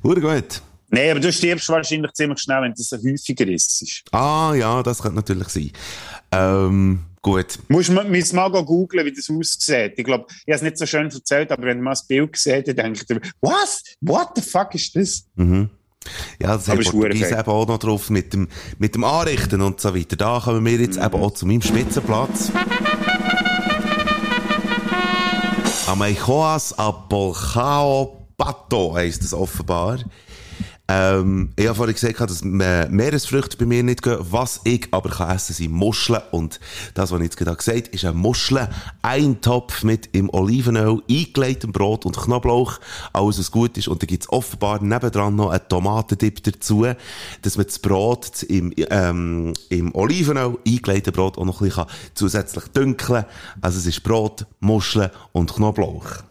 Speaker 1: Gut, gut.
Speaker 2: Nein, aber du stirbst wahrscheinlich ziemlich schnell, wenn das häufiger ist.
Speaker 1: Ah, ja, das könnte natürlich sein. Ähm, gut.
Speaker 2: Musst mal, müsst mal go googlen, wie das aussieht. Ich glaube, ich habe es nicht so schön erzählt, aber wenn man das Bild sieht, dann denkt ihr, was? What the fuck ist das?
Speaker 1: Mhm. Ja, das
Speaker 2: Aber
Speaker 1: hat Portugies eben auch noch drauf mit dem, mit dem Anrichten und so weiter. Da kommen wir jetzt eben auch zu meinem Spitzenplatz. Ameijoas Apolchao Pato heisst das offenbar. Ähm, ich habe vorhin gesagt, dass Meeresfrüchte bei mir nicht gehen. Was ich aber kann essen, sind Muscheln. Und das, was ich jetzt gerade gesagt habe, ist ein Muscheln-Eintopf mit im Olivenöl, eingelegtem Brot und Knoblauch. Alles, was gut ist. Und da gibt's offenbar nebendran noch einen Tomatendip dazu, dass man das Brot im, ähm, im Olivenöl, eingelegte Brot, auch noch ein bisschen zusätzlich dünkeln kann. Also es ist Brot, Muscheln und Knoblauch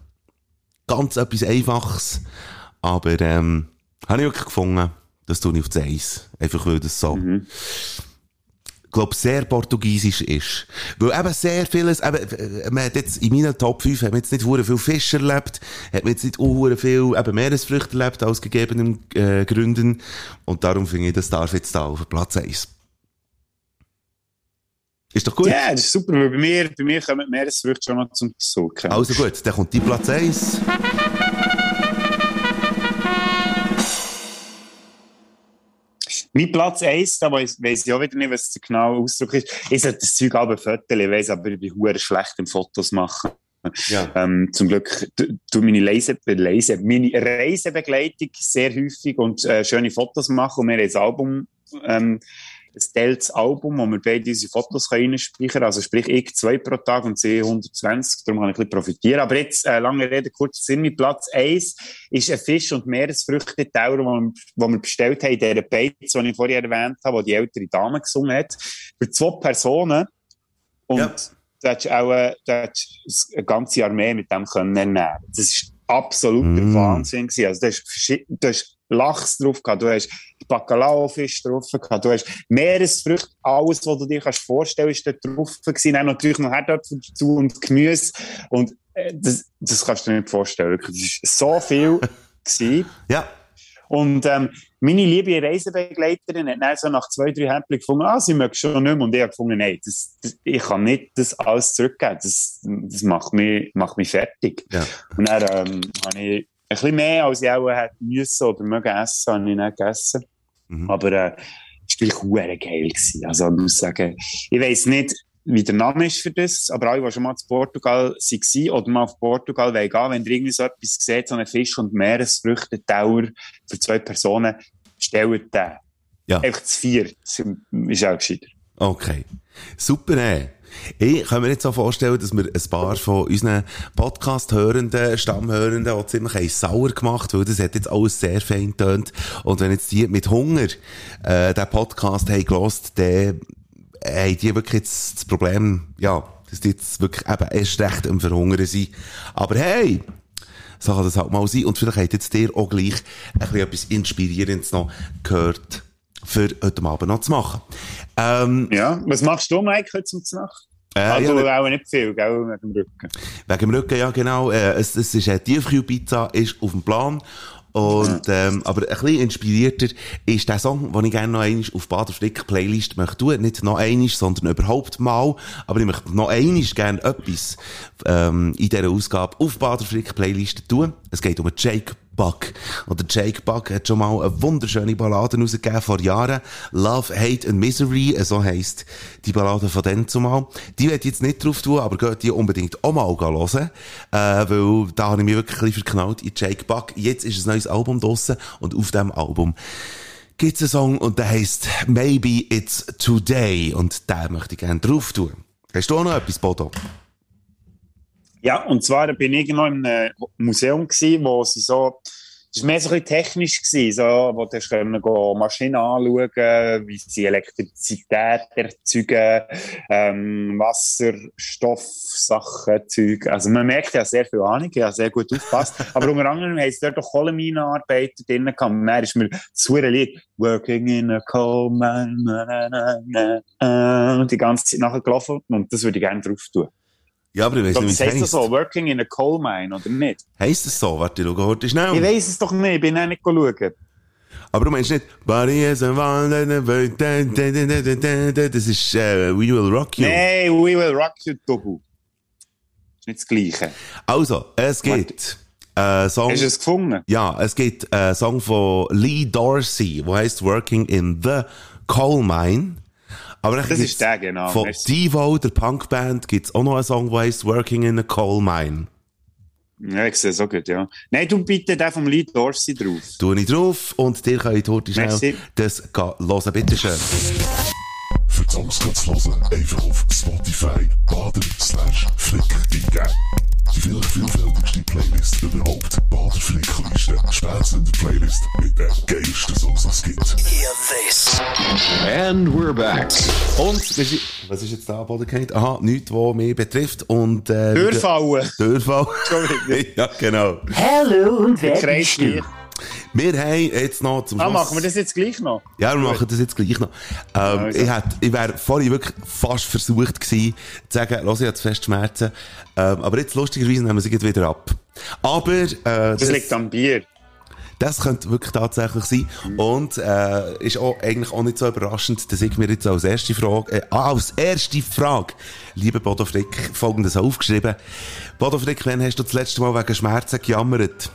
Speaker 1: ganz etwas Einfaches, aber ähm, habe ich wirklich gefunden, das tue ich auf das Eis. Einfach weil das so, ich glaube, sehr portugiesisch ist. Weil eben sehr vieles, eben, äh, man hat jetzt in meinen Top 5 hat man jetzt nicht hure viel Fisch erlebt, hat man jetzt nicht hure viel eben Meeresfrüchte erlebt, aus gegebenen äh, Gründen. Und darum finde ich, das darf jetzt da auf Platz 1. Ist doch gut?
Speaker 2: Ja, das ist super, weil bei mir, bei mir kommen Meeresfrüchte schon noch zum Zug.
Speaker 1: Also gut, dann kommt die Platz 1.
Speaker 2: Mein Platz 1, da weiss, weiss ich auch wieder nicht, was der genaue Ausdruck ist. Ich sollte das Zeug aber Fotos, ich weiss, aber ich bin hure schlecht im Fotos machen.
Speaker 1: Ja.
Speaker 2: Ähm, zum Glück tu tu meine, Leise, Leise, meine Reisebegleitung sehr häufig und äh, schöne Fotos machen. Und wir haben ein Album, ähm, ein teils Album, wo wir beide unsere Fotos reinspeichern können. Also sprich, ich zwei pro Tag und sie 120. Darum kann ich ein bisschen profitieren. Aber jetzt, äh, lange Rede, kurz Sinn. Mein Platz 1 ist ein Fisch- und Meeresfrüchte-Tauer, den wir, wir bestellt haben in dieser Beiz, die ich vorher erwähnt habe, wo die ältere Dame gesungen hat. Für zwei Personen. Und
Speaker 1: Ja.
Speaker 2: du hättest auch äh, du eine ganze Armee mit dem können ernähren. Das ist absolut der
Speaker 1: Mm.
Speaker 2: Wahnsinn gewesen. Also du du hast Lachs drauf gehabt, du hast Bacalao-Fisch drauf gehabt, du hast Meeresfrüchte, alles, was du dir kannst vorstellen, ist dort drauf gewesen. Dann natürlich noch Herdöpfel dazu und Gemüse. Und äh, das, das kannst du dir nicht vorstellen. Das war so viel. gewesen.
Speaker 1: Ja.
Speaker 2: Und ähm, meine liebe Reisebegleiterin hat dann so nach zwei, drei Häppchen gefunden, ah, sie mögen schon nicht mehr. Und ich habe gefunden, nein, das, das, ich kann nicht das alles zurückgeben. Das, das macht, mich, macht mich fertig.
Speaker 1: Ja.
Speaker 2: Und dann ähm, habe ich bisschen mehr, als ich auch hätte müssen oder mögen essen, habe ich nicht gegessen.
Speaker 1: Mhm.
Speaker 2: Aber äh, es war wirklich geil. Gewesen. Also ich muss sagen, ich weiss nicht, wie der Name ist für das, aber alle, die schon mal zu Portugal waren oder mal auf Portugal wollen gehen, wenn ihr irgendwie so etwas seht, so einen Fisch- und Meeresfrüchte-Tower für zwei Personen, stellt den.
Speaker 1: Ja.
Speaker 2: Einfach zu vier. Das ist auch gescheiter.
Speaker 1: Okay. Super, ey. Ich kann mir jetzt so vorstellen, dass wir ein paar von unseren Podcast-Hörenden, Stammhörenden auch ziemlich sauer gemacht, weil das hat jetzt alles sehr fein tönt. Und wenn jetzt die mit Hunger, äh, den Podcast haben gelost, dann haben die wirklich jetzt das Problem, ja, dass die jetzt wirklich eben erst recht am Verhungern sind. Aber hey! So kann das halt mal sein. Und vielleicht habt jetzt dir auch gleich ein bisschen etwas Inspirierendes noch gehört, für heute Abend noch zu machen. Ähm,
Speaker 2: Ja. Was machst du, Mike, heute zum Nacht?
Speaker 1: Äh,
Speaker 2: also
Speaker 1: ja,
Speaker 2: auch nicht viel, gell, mit dem Rücken.
Speaker 1: Wegen dem Rücken, ja, genau. Äh, es, es ist eine Tiefkühlpizza, ist auf dem Plan. Und, ähm, aber ein bisschen inspirierter ist der Song, den ich gerne noch einmal auf Bader Flick Playlist möchte tun. Nicht noch einmal, sondern überhaupt mal. Aber ich möchte noch einmal gerne etwas, ähm, in dieser Ausgabe auf Bader Flick Playlist tun. Es geht um Jake Buck. Und der Jake Buck hat schon mal eine wunderschöne Ballade rausgegeben vor Jahren. Love, Hate and Misery, so heisst die Ballade von dem zumal. Die werde ich jetzt nicht drauf tun, aber geht die unbedingt auch mal hören. Äh, weil da habe ich mich wirklich verknallt in Jake Buck. Jetzt ist ein neues Album draussen und auf dem Album gibt's einen Song und der heisst Maybe It's Today und den möchte ich gerne drauf tun. Hast du auch noch etwas, Bodo?
Speaker 2: Ja, und zwar bin ich noch in einem Museum gewesen, wo sie so, das war mehr so ein bisschen technisch gewesen, so, wo du können go Maschinen anschauen, wie sie Elektrizität erzeugen, ähm, Wasserstoffsachen, Zeug. Also man merkt ja sehr viel Ahnung, habe sehr gut aufgepasst. Aber unter anderem haben sie dort auch Kohlenminenarbeiter drin gehabt. Und dann ist mir hure Lied Working in a coal mine, na, na, na, na, die ganze Zeit nachher gelaufen und das würde ich gerne drauf tun.
Speaker 1: Ja, aber ich
Speaker 2: Das
Speaker 1: nicht, wie
Speaker 2: heisst
Speaker 1: es
Speaker 2: das so,
Speaker 1: heisst.
Speaker 2: working in a coal mine, oder nicht?
Speaker 1: Heisst es so? Warte, schau heute schnell.
Speaker 2: Ich weiss es doch nicht, ich bin auch nicht schauen.
Speaker 1: Aber du meinst nicht, Body is a das ist äh, We Will Rock You.
Speaker 2: Nein, We Will Rock You Double. Ist nicht das Gleiche.
Speaker 1: Also, es gibt äh, Song.
Speaker 2: Hast du es gefunden?
Speaker 1: Ja, es gibt einen Song von Lee Dorsey, der heißt Working in the Coal Mine. Aber
Speaker 2: Das ist der, genau.
Speaker 1: Von. Devo, der Punkband, gibt's auch noch einen Song, der heißt Working in a Coal Mine.
Speaker 2: Ja, ich sehe so gut, ja. Nein, du bitte den vom Lied Dorsey drauf.
Speaker 1: Tue ich drauf und dir könnt heute schnell
Speaker 2: Merci.
Speaker 1: das hören. Bitteschön.
Speaker 8: Für die Songs zu hören, einfach auf Spotify baden slash flick eingeben. Die viel vielfältigste Playlist überhaupt. Bader Flickliste. Spätzle Playlist mit den geilsten Songs, es gibt.
Speaker 6: And we're back.
Speaker 1: Und, wir sind- was ist jetzt da, Bodenkeit? Aha, nichts, was mich betrifft. Und, äh. Durchfall.
Speaker 2: Entschuldigung.
Speaker 1: ja, genau.
Speaker 9: Hallo und wer bist du?
Speaker 1: Wir haben jetzt noch zum
Speaker 2: Ah,
Speaker 1: Schluss...
Speaker 2: machen wir das jetzt gleich noch?
Speaker 1: Ja, wir machen das jetzt gleich noch. Ähm,
Speaker 2: Also.
Speaker 1: Ich, hätt, ich wäre vorhin wirklich fast versucht gewesen, zu sagen, los, ich habe fest Schmerzen. Ähm, aber jetzt lustigerweise nehmen wir sie wieder ab. Aber äh, das,
Speaker 2: Das liegt am Bier.
Speaker 1: das könnte wirklich tatsächlich sein. Und äh, ist auch eigentlich auch nicht so überraschend, dass ich mir jetzt als erste Frage, äh, ah, als erste Frage, liebe Bodo Frick, folgendes aufgeschrieben. Bodo Frick, wann hast du das letzte Mal wegen Schmerzen gejammert?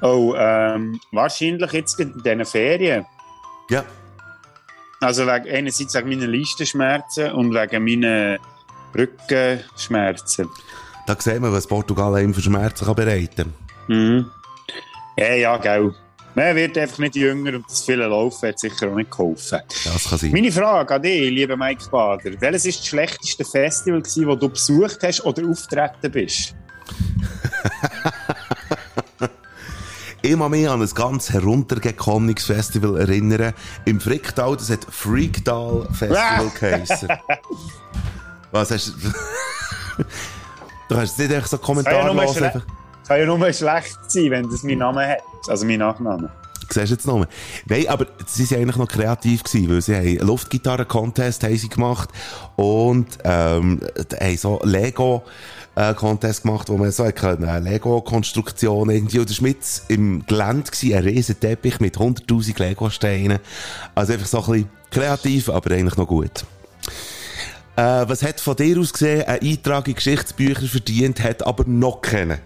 Speaker 2: Oh, ähm, wahrscheinlich jetzt in diesen Ferien.
Speaker 1: Ja.
Speaker 2: Also wegen, einerseits wegen meiner Leistenschmerzen und wegen meiner Rückenschmerzen.
Speaker 1: Da sieht man, was Portugal einem für Schmerzen kann bereiten
Speaker 2: Mhm. Ja, ja, gell. Man wird einfach nicht jünger und das viele Laufen hat sicher auch nicht geholfen.
Speaker 1: Das kann sein.
Speaker 2: Meine Frage an dich, lieber Mike Bader. Welches ist das schlechteste Festival, gewesen, das du besucht hast oder auftreten bist?
Speaker 1: Ich kann mich an ein ganz heruntergekommenes Festival erinnern. Im Fricktal, das hat Freaktal Festival geheissen. Was hast du... du hast nicht echt so kommentarlos
Speaker 2: schle-
Speaker 1: einfach...
Speaker 2: Kann ja nur schlecht sein, wenn das mein Name hat. Also mein Nachname.
Speaker 1: Siehst du jetzt noch? Nein, aber sie waren eigentlich noch kreativ gewesen, weil sie haben Luftgitarren-Contest haben sie gemacht und, ähm, haben so Lego, äh, Contest gemacht, wo man so eine eine Lego-Konstruktion irgendwie, oder Schmitz im Gelände gewesen, ein riesen Teppich mit 100.000 Lego-Steinen. Also einfach so ein bisschen kreativ, aber eigentlich noch gut. Äh, was hat von dir aus gesehen ein Eintrag in Geschichtsbücher verdient, hat aber noch keinen?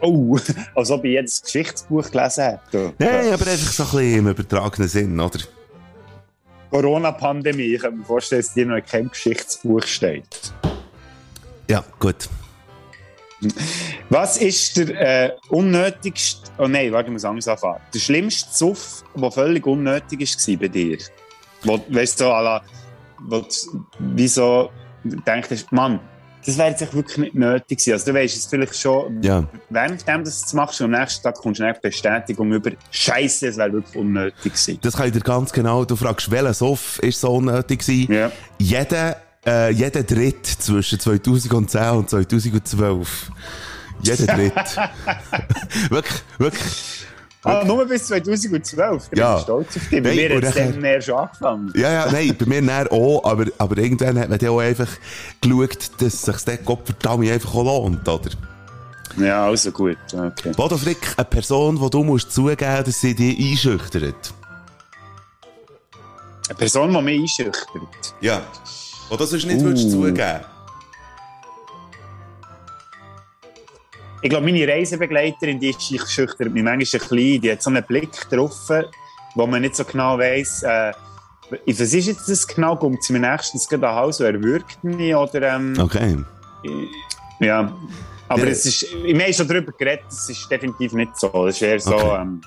Speaker 2: Oh, als ob ich jetzt ein Geschichtsbuch gelesen hätte.
Speaker 1: Nein, aber einfach so ein bisschen im übertragenen Sinn, oder?
Speaker 2: Corona-Pandemie, ich kann mir vorstellen, dass dir noch in keinem Geschichtsbuch steht.
Speaker 1: Ja, gut.
Speaker 2: Was ist der äh, unnötigste, oh nein, warte, ich muss anders anfangen. Der schlimmste Suff, der völlig unnötig war bei dir? Wo, weißt du, so, la, wo du, wieso denkst, Mann, das wäre jetzt wirklich nicht nötig gewesen. Also du weißt es vielleicht schon,
Speaker 1: Ja.
Speaker 2: während dem, dass du es machst, und am nächsten Tag kommst du eine Bestätigung über Scheiße, es wäre wirklich unnötig gewesen.
Speaker 1: Das kann ich dir ganz genau, du fragst, welcher Soff ist so unnötig gewesen?
Speaker 2: Ja.
Speaker 1: Jeder, äh, jeder Dritt zwischen 2010 und 2012. Jeder Dritt. wirklich, wirklich.
Speaker 2: Ah, nur bis 2012. Ich bin
Speaker 1: Ja.
Speaker 2: stolz auf dich. Bei
Speaker 1: Nein,
Speaker 2: mir hat es dann erst angefangen.
Speaker 1: Ja, ja, nein, bei mir näher auch, aber, aber irgendwann hat man dann auch einfach geschaut, dass sich der Gottverdammt einfach auch lohnt, oder?
Speaker 2: Ja, also gut. Okay.
Speaker 1: Bodo Frick, eine Person, die du musst zugeben, dass sie dich einschüchtert.
Speaker 2: Eine Person, die mich einschüchtert.
Speaker 1: Ja. Oder sonst nicht
Speaker 2: Uh.
Speaker 1: würdest zugeben.
Speaker 2: Ich glaube, meine Reisebegleiterin, die ist- schüchtert mich manchmal ein bisschen. Die hat so einen Blick drauf, wo man nicht so genau weiss, äh, was ist jetzt das genau? Kommt sie mir nächstens gerade nach Hause und erwürgt mich? Oder, ähm,
Speaker 1: Okay.
Speaker 2: ja. Aber
Speaker 1: Ja.
Speaker 2: es ist, ich habe schon darüber geredet, es ist definitiv nicht so. Es ist eher so
Speaker 1: Okay.
Speaker 2: ähm,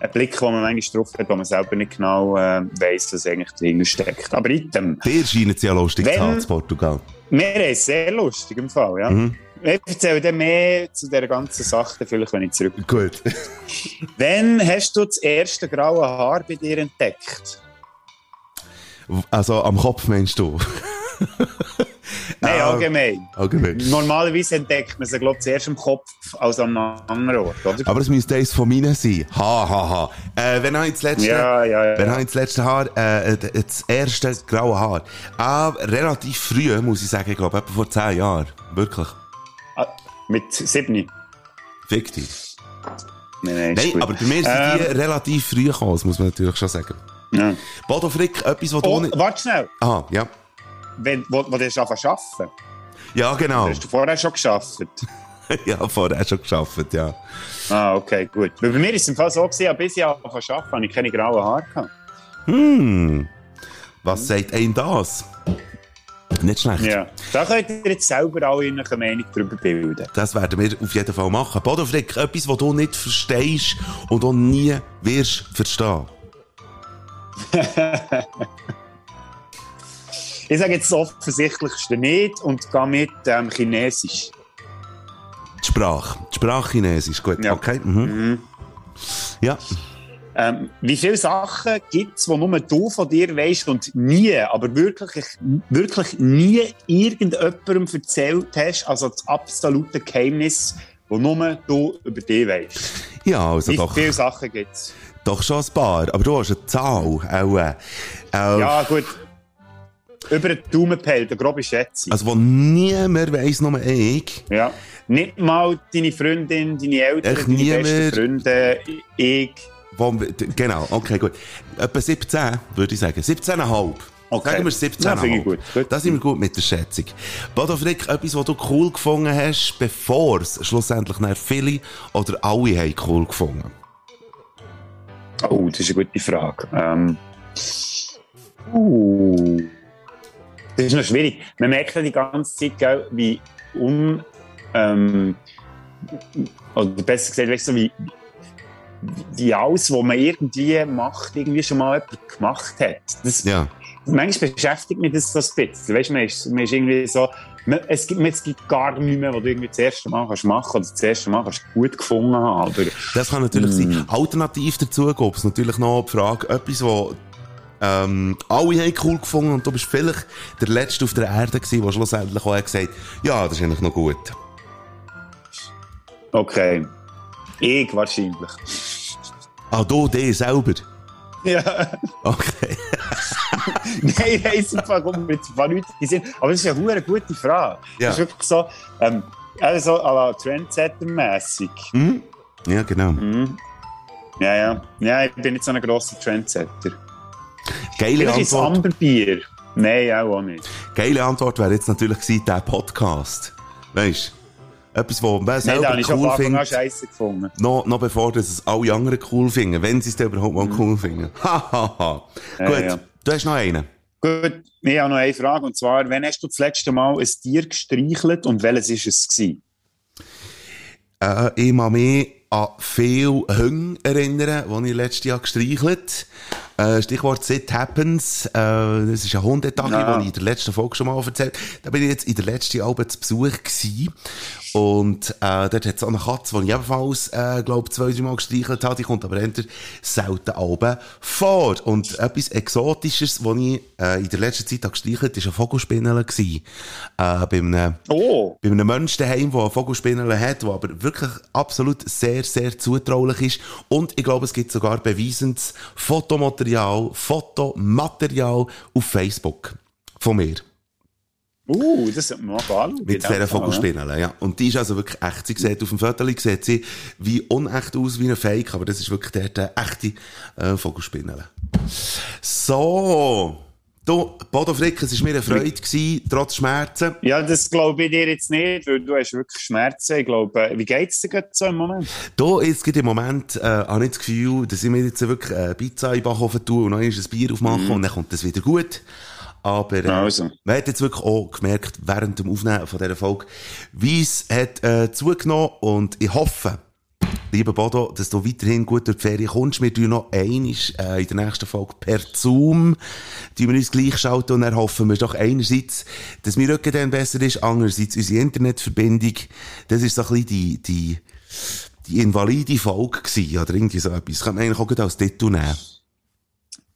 Speaker 2: ein Blick, den man manchmal drauf hat, wo man selber nicht genau äh, weiss, was eigentlich drin steckt. Aber item.
Speaker 1: Dir scheint es ja lustig zu
Speaker 2: Wenn-
Speaker 1: haben, in Portugal.
Speaker 2: Wir haben es sehr lustig im Fall, ja.
Speaker 1: Mhm.
Speaker 2: Ich erzähle dann mehr zu dieser ganzen Sache, vielleicht, wenn ich zurück
Speaker 1: Gut.
Speaker 2: Wann hast du das erste graue Haar bei dir entdeckt?
Speaker 1: Also am Kopf meinst du?
Speaker 2: Nein,
Speaker 1: Ähm,
Speaker 2: allgemein.
Speaker 1: Allgemein.
Speaker 2: Normalerweise entdeckt man sie, glaube ich, zuerst im Kopf als an einem anderen Ort, oder?
Speaker 1: Aber es müsste eines von meinen sein. Ha, ha, ha. Äh, wenn habe ich das letzte,
Speaker 2: Ja, ja, ja.
Speaker 1: wenn habe ich das letzte Haar, äh, d- das erste graue Haar? Ah, relativ früh, muss ich sagen, ich glaube, etwa vor zehn Jahren. Wirklich.
Speaker 2: Ah, mit sieben.
Speaker 1: Fick dich.
Speaker 2: Nein, nein,
Speaker 1: Nein, aber bei mir sind die
Speaker 2: Ähm,
Speaker 1: relativ früh gekommen, das muss man natürlich schon sagen.
Speaker 2: ja.
Speaker 1: Bodo Frick, etwas, was du
Speaker 2: Oh,
Speaker 1: nicht...
Speaker 2: warte schnell.
Speaker 1: Ah, ja.
Speaker 2: Wenn, wo, wo du hast arbeiten?
Speaker 1: Ja, genau.
Speaker 2: Hast du vorher schon geschafft?
Speaker 1: ja, vorher schon geschafft, ja.
Speaker 2: Ah, okay, gut. Weil bei mir ist es im Fall so gewesen, bis ich angefangen zu arbeiten habe, ich keine grauen Haare gehabt.
Speaker 1: Hm. Was sagt einem das? Nicht schlecht.
Speaker 2: Ja. Da könnt ihr jetzt selber alle eine Meinung darüber bilden.
Speaker 1: Das werden wir auf jeden Fall machen. Bodo Frick, etwas, was du nicht verstehst und auch nie wirst verstehen.
Speaker 2: Ich sage jetzt das Offensichtlichste nicht und gehe mit ähm, Chinesisch.
Speaker 1: Die Sprache. Die Sprache Chinesisch. Gut,
Speaker 2: Ja.
Speaker 1: okay. Mhm. Ja.
Speaker 2: Ähm, wie viele Sachen gibt es, die nur du von dir weißt und nie, aber wirklich, wirklich nie irgendjemandem erzählt hast, also das absolute Geheimnis, das nur du über dich weißt?
Speaker 1: Ja, also
Speaker 2: Wie
Speaker 1: doch,
Speaker 2: viele Sachen gibt es?
Speaker 1: doch schon ein paar. Aber du hast eine Zahl. Auch, äh,
Speaker 2: Ja, gut. Über den Daumenpell, eine grobe Schätzung.
Speaker 1: Also, wo niemand weiss, nur ich.
Speaker 2: Ja. Nicht mal deine Freundin, deine Eltern,
Speaker 1: Echt
Speaker 2: deine
Speaker 1: niemand?
Speaker 2: besten Freunde, ich.
Speaker 1: Wo, genau, okay, gut. Etwa 17, würde ich sagen. 17,5.
Speaker 2: Okay.
Speaker 1: Sagen wir 17,5.
Speaker 2: Ja, ich gut. Gut.
Speaker 1: Da sind wir gut mit der Schätzung. Bodo Frick, etwas, was du cool gefunden hast, bevor es schlussendlich dann viele oder alle haben cool gefunden.
Speaker 2: Oh, das ist eine gute Frage. Ähm. Uh. Das ist noch schwierig. Man merkt ja die ganze Zeit, gell, wie un. Ähm, oder besser gesagt, weißt du, wie, wie alles, was man irgendwie macht, irgendwie schon mal jemand gemacht hat. Das,
Speaker 1: Ja.
Speaker 2: Manchmal beschäftigt mich das so ein bisschen. Weißt, man, ist, man ist irgendwie so, man, es, gibt, es gibt gar nichts mehr, was du irgendwie das erste Mal kannst machen oder das erste Mal kannst gut gefunden haben. Aber
Speaker 1: Das kann natürlich
Speaker 2: Mm.
Speaker 1: sein. Alternativ dazu gab es natürlich noch die Frage, etwas, was ähm, alle haben cool gefunden und du bist vielleicht der Letzte auf der Erde gewesen, der schlussendlich auch hat gesagt ja, das ist eigentlich noch gut.
Speaker 2: Okay. Ich wahrscheinlich.
Speaker 1: Ah, du, der selber?
Speaker 2: Ja.
Speaker 1: Okay.
Speaker 2: Nein, nein, es sind kommt mit paar Leuten Sinn. Aber das ist eine hure gute Frage.
Speaker 1: Ja.
Speaker 2: Das ist wirklich so, ähm, also à la Trendsetter-mässig.
Speaker 1: Hm? Ja, genau.
Speaker 2: Mhm. Ja, ja. Ja, ich bin nicht so ein grosser Trendsetter.
Speaker 1: Geile
Speaker 2: Vielleicht ist
Speaker 1: Antwort.
Speaker 2: Amberbier. Nein, auch, nicht.
Speaker 1: Geile Antwort wäre jetzt natürlich gewesen, der Podcast. Weißt du? Etwas, was man
Speaker 2: Nein,
Speaker 1: selber
Speaker 2: habe schon
Speaker 1: cool findet.
Speaker 2: scheiße gefunden.
Speaker 1: Noch, noch bevor das es alle anderen cool finden. Wenn sie es dann überhaupt mal cool finden. Hahaha.
Speaker 2: Ja,
Speaker 1: Gut,
Speaker 2: ja.
Speaker 1: du hast noch einen.
Speaker 2: Gut, ich habe noch eine Frage. Und zwar, wann hast du das letzte Mal ein Tier gestreichelt und welches war es? Gewesen?
Speaker 1: Äh, ich kann mich an viel Hünge erinnern, die ich letztes Jahr gestreichelt äh, Stichwort It Happens. Äh, das ist ein Hundetag,
Speaker 2: Ja.
Speaker 1: den ich in der letzten Folge schon mal erzählt Da bin ich jetzt in der letzten Alben zu Besuch gewesen. Und äh, dort hat es auch eine Katze, die ich ebenfalls, äh, glaube zwei, drei Mal gestreichelt habe. Die kommt aber eher selten Alben vor. Und etwas Exotisches, was ich äh, in der letzten Zeit habe gestreichelt habe, war ein Vogelspinnerl. gewesen. Äh, bei einem
Speaker 2: Oh!
Speaker 1: bei einem Menschen daheim, der eine Vogelspinnerle hat, der aber wirklich absolut sehr, sehr zutraulich ist. Und ich glaube, es gibt sogar beweisendes Fotomaterial, Fotomaterial auf Facebook von mir.
Speaker 2: Uh, das man mal anschauen.
Speaker 1: Mit
Speaker 2: dem
Speaker 1: dieser
Speaker 2: Fall,
Speaker 1: Vogelspinnerle, ja. Und die ist also wirklich echt. Sie sieht auf dem Foto sieht sie wie unecht aus, wie ein Fake, aber das ist wirklich der, der echte äh, Vogelspinnerle. So. Du, Bodo Frick, es war mir eine Freude gewesen, trotz Schmerzen.
Speaker 2: Ja, das glaube ich dir jetzt nicht, weil du hast wirklich Schmerzen. Ich glaube, wie geht es dir gerade so im Moment?
Speaker 1: Da, jetzt gerade im Moment, äh, habe ich das Gefühl, dass ich mir jetzt wirklich äh, Pizza in den Backofen tue und ist ein Bier aufmachen und dann kommt das wieder gut. Aber, äh,
Speaker 2: Also.
Speaker 1: man hat jetzt wirklich auch gemerkt, während dem Aufnehmen von dieser Folge, wie es hat, äh, zugenommen und ich hoffe, lieber Bodo, dass du weiterhin gut durch die Ferien kommst. Wir tun noch einiges, äh, in der nächsten Folge per Zoom, tun wir uns gleich schalten und dann hoffen wir doch einerseits, dass mein Rücken dann besser ist, andererseits unsere Internetverbindung. Das ist so ein bisschen die, die, die invalide Folge gewesen, oder irgendwie so etwas. Kann man eigentlich auch als Titel nehmen.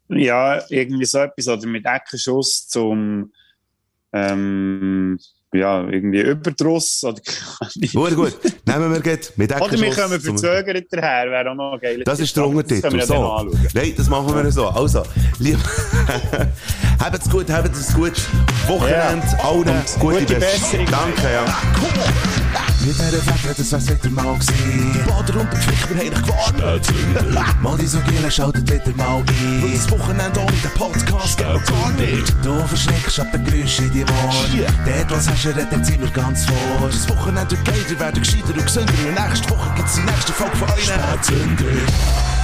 Speaker 2: Ja, irgendwie so etwas, oder mit Eckenschuss zum, ähm, ja, irgendwie Überdruss, oder
Speaker 1: Gut, gut. Nehmen wir gleich mit
Speaker 2: Oder wir kommen verzögert daher, wäre auch noch geiler
Speaker 1: Das ist der Untertitel. So. Nein, das machen wir so. Also, lieb, habt's gut, habt's gut. Wochenende,
Speaker 2: Ja.
Speaker 1: allen gute,
Speaker 2: gute Besserung.
Speaker 1: Danke, ja.
Speaker 3: Mit dieser Wette, das wär's wieder mal gewesen. Bader und wir haben gewarnt. Mal die so Giele schaltet wieder mal ein. Und das Wochenende ohne den Podcast geht gar nicht. Du verschreckst ab den Geräuschen in die Ohren. Dort, was hast du, redet sind wir ganz vor. Das Wochenende geht, ihr werdet gescheiter und gesünder. Und nächste Woche gibt's die nächste Folge von euch. Spätzünder.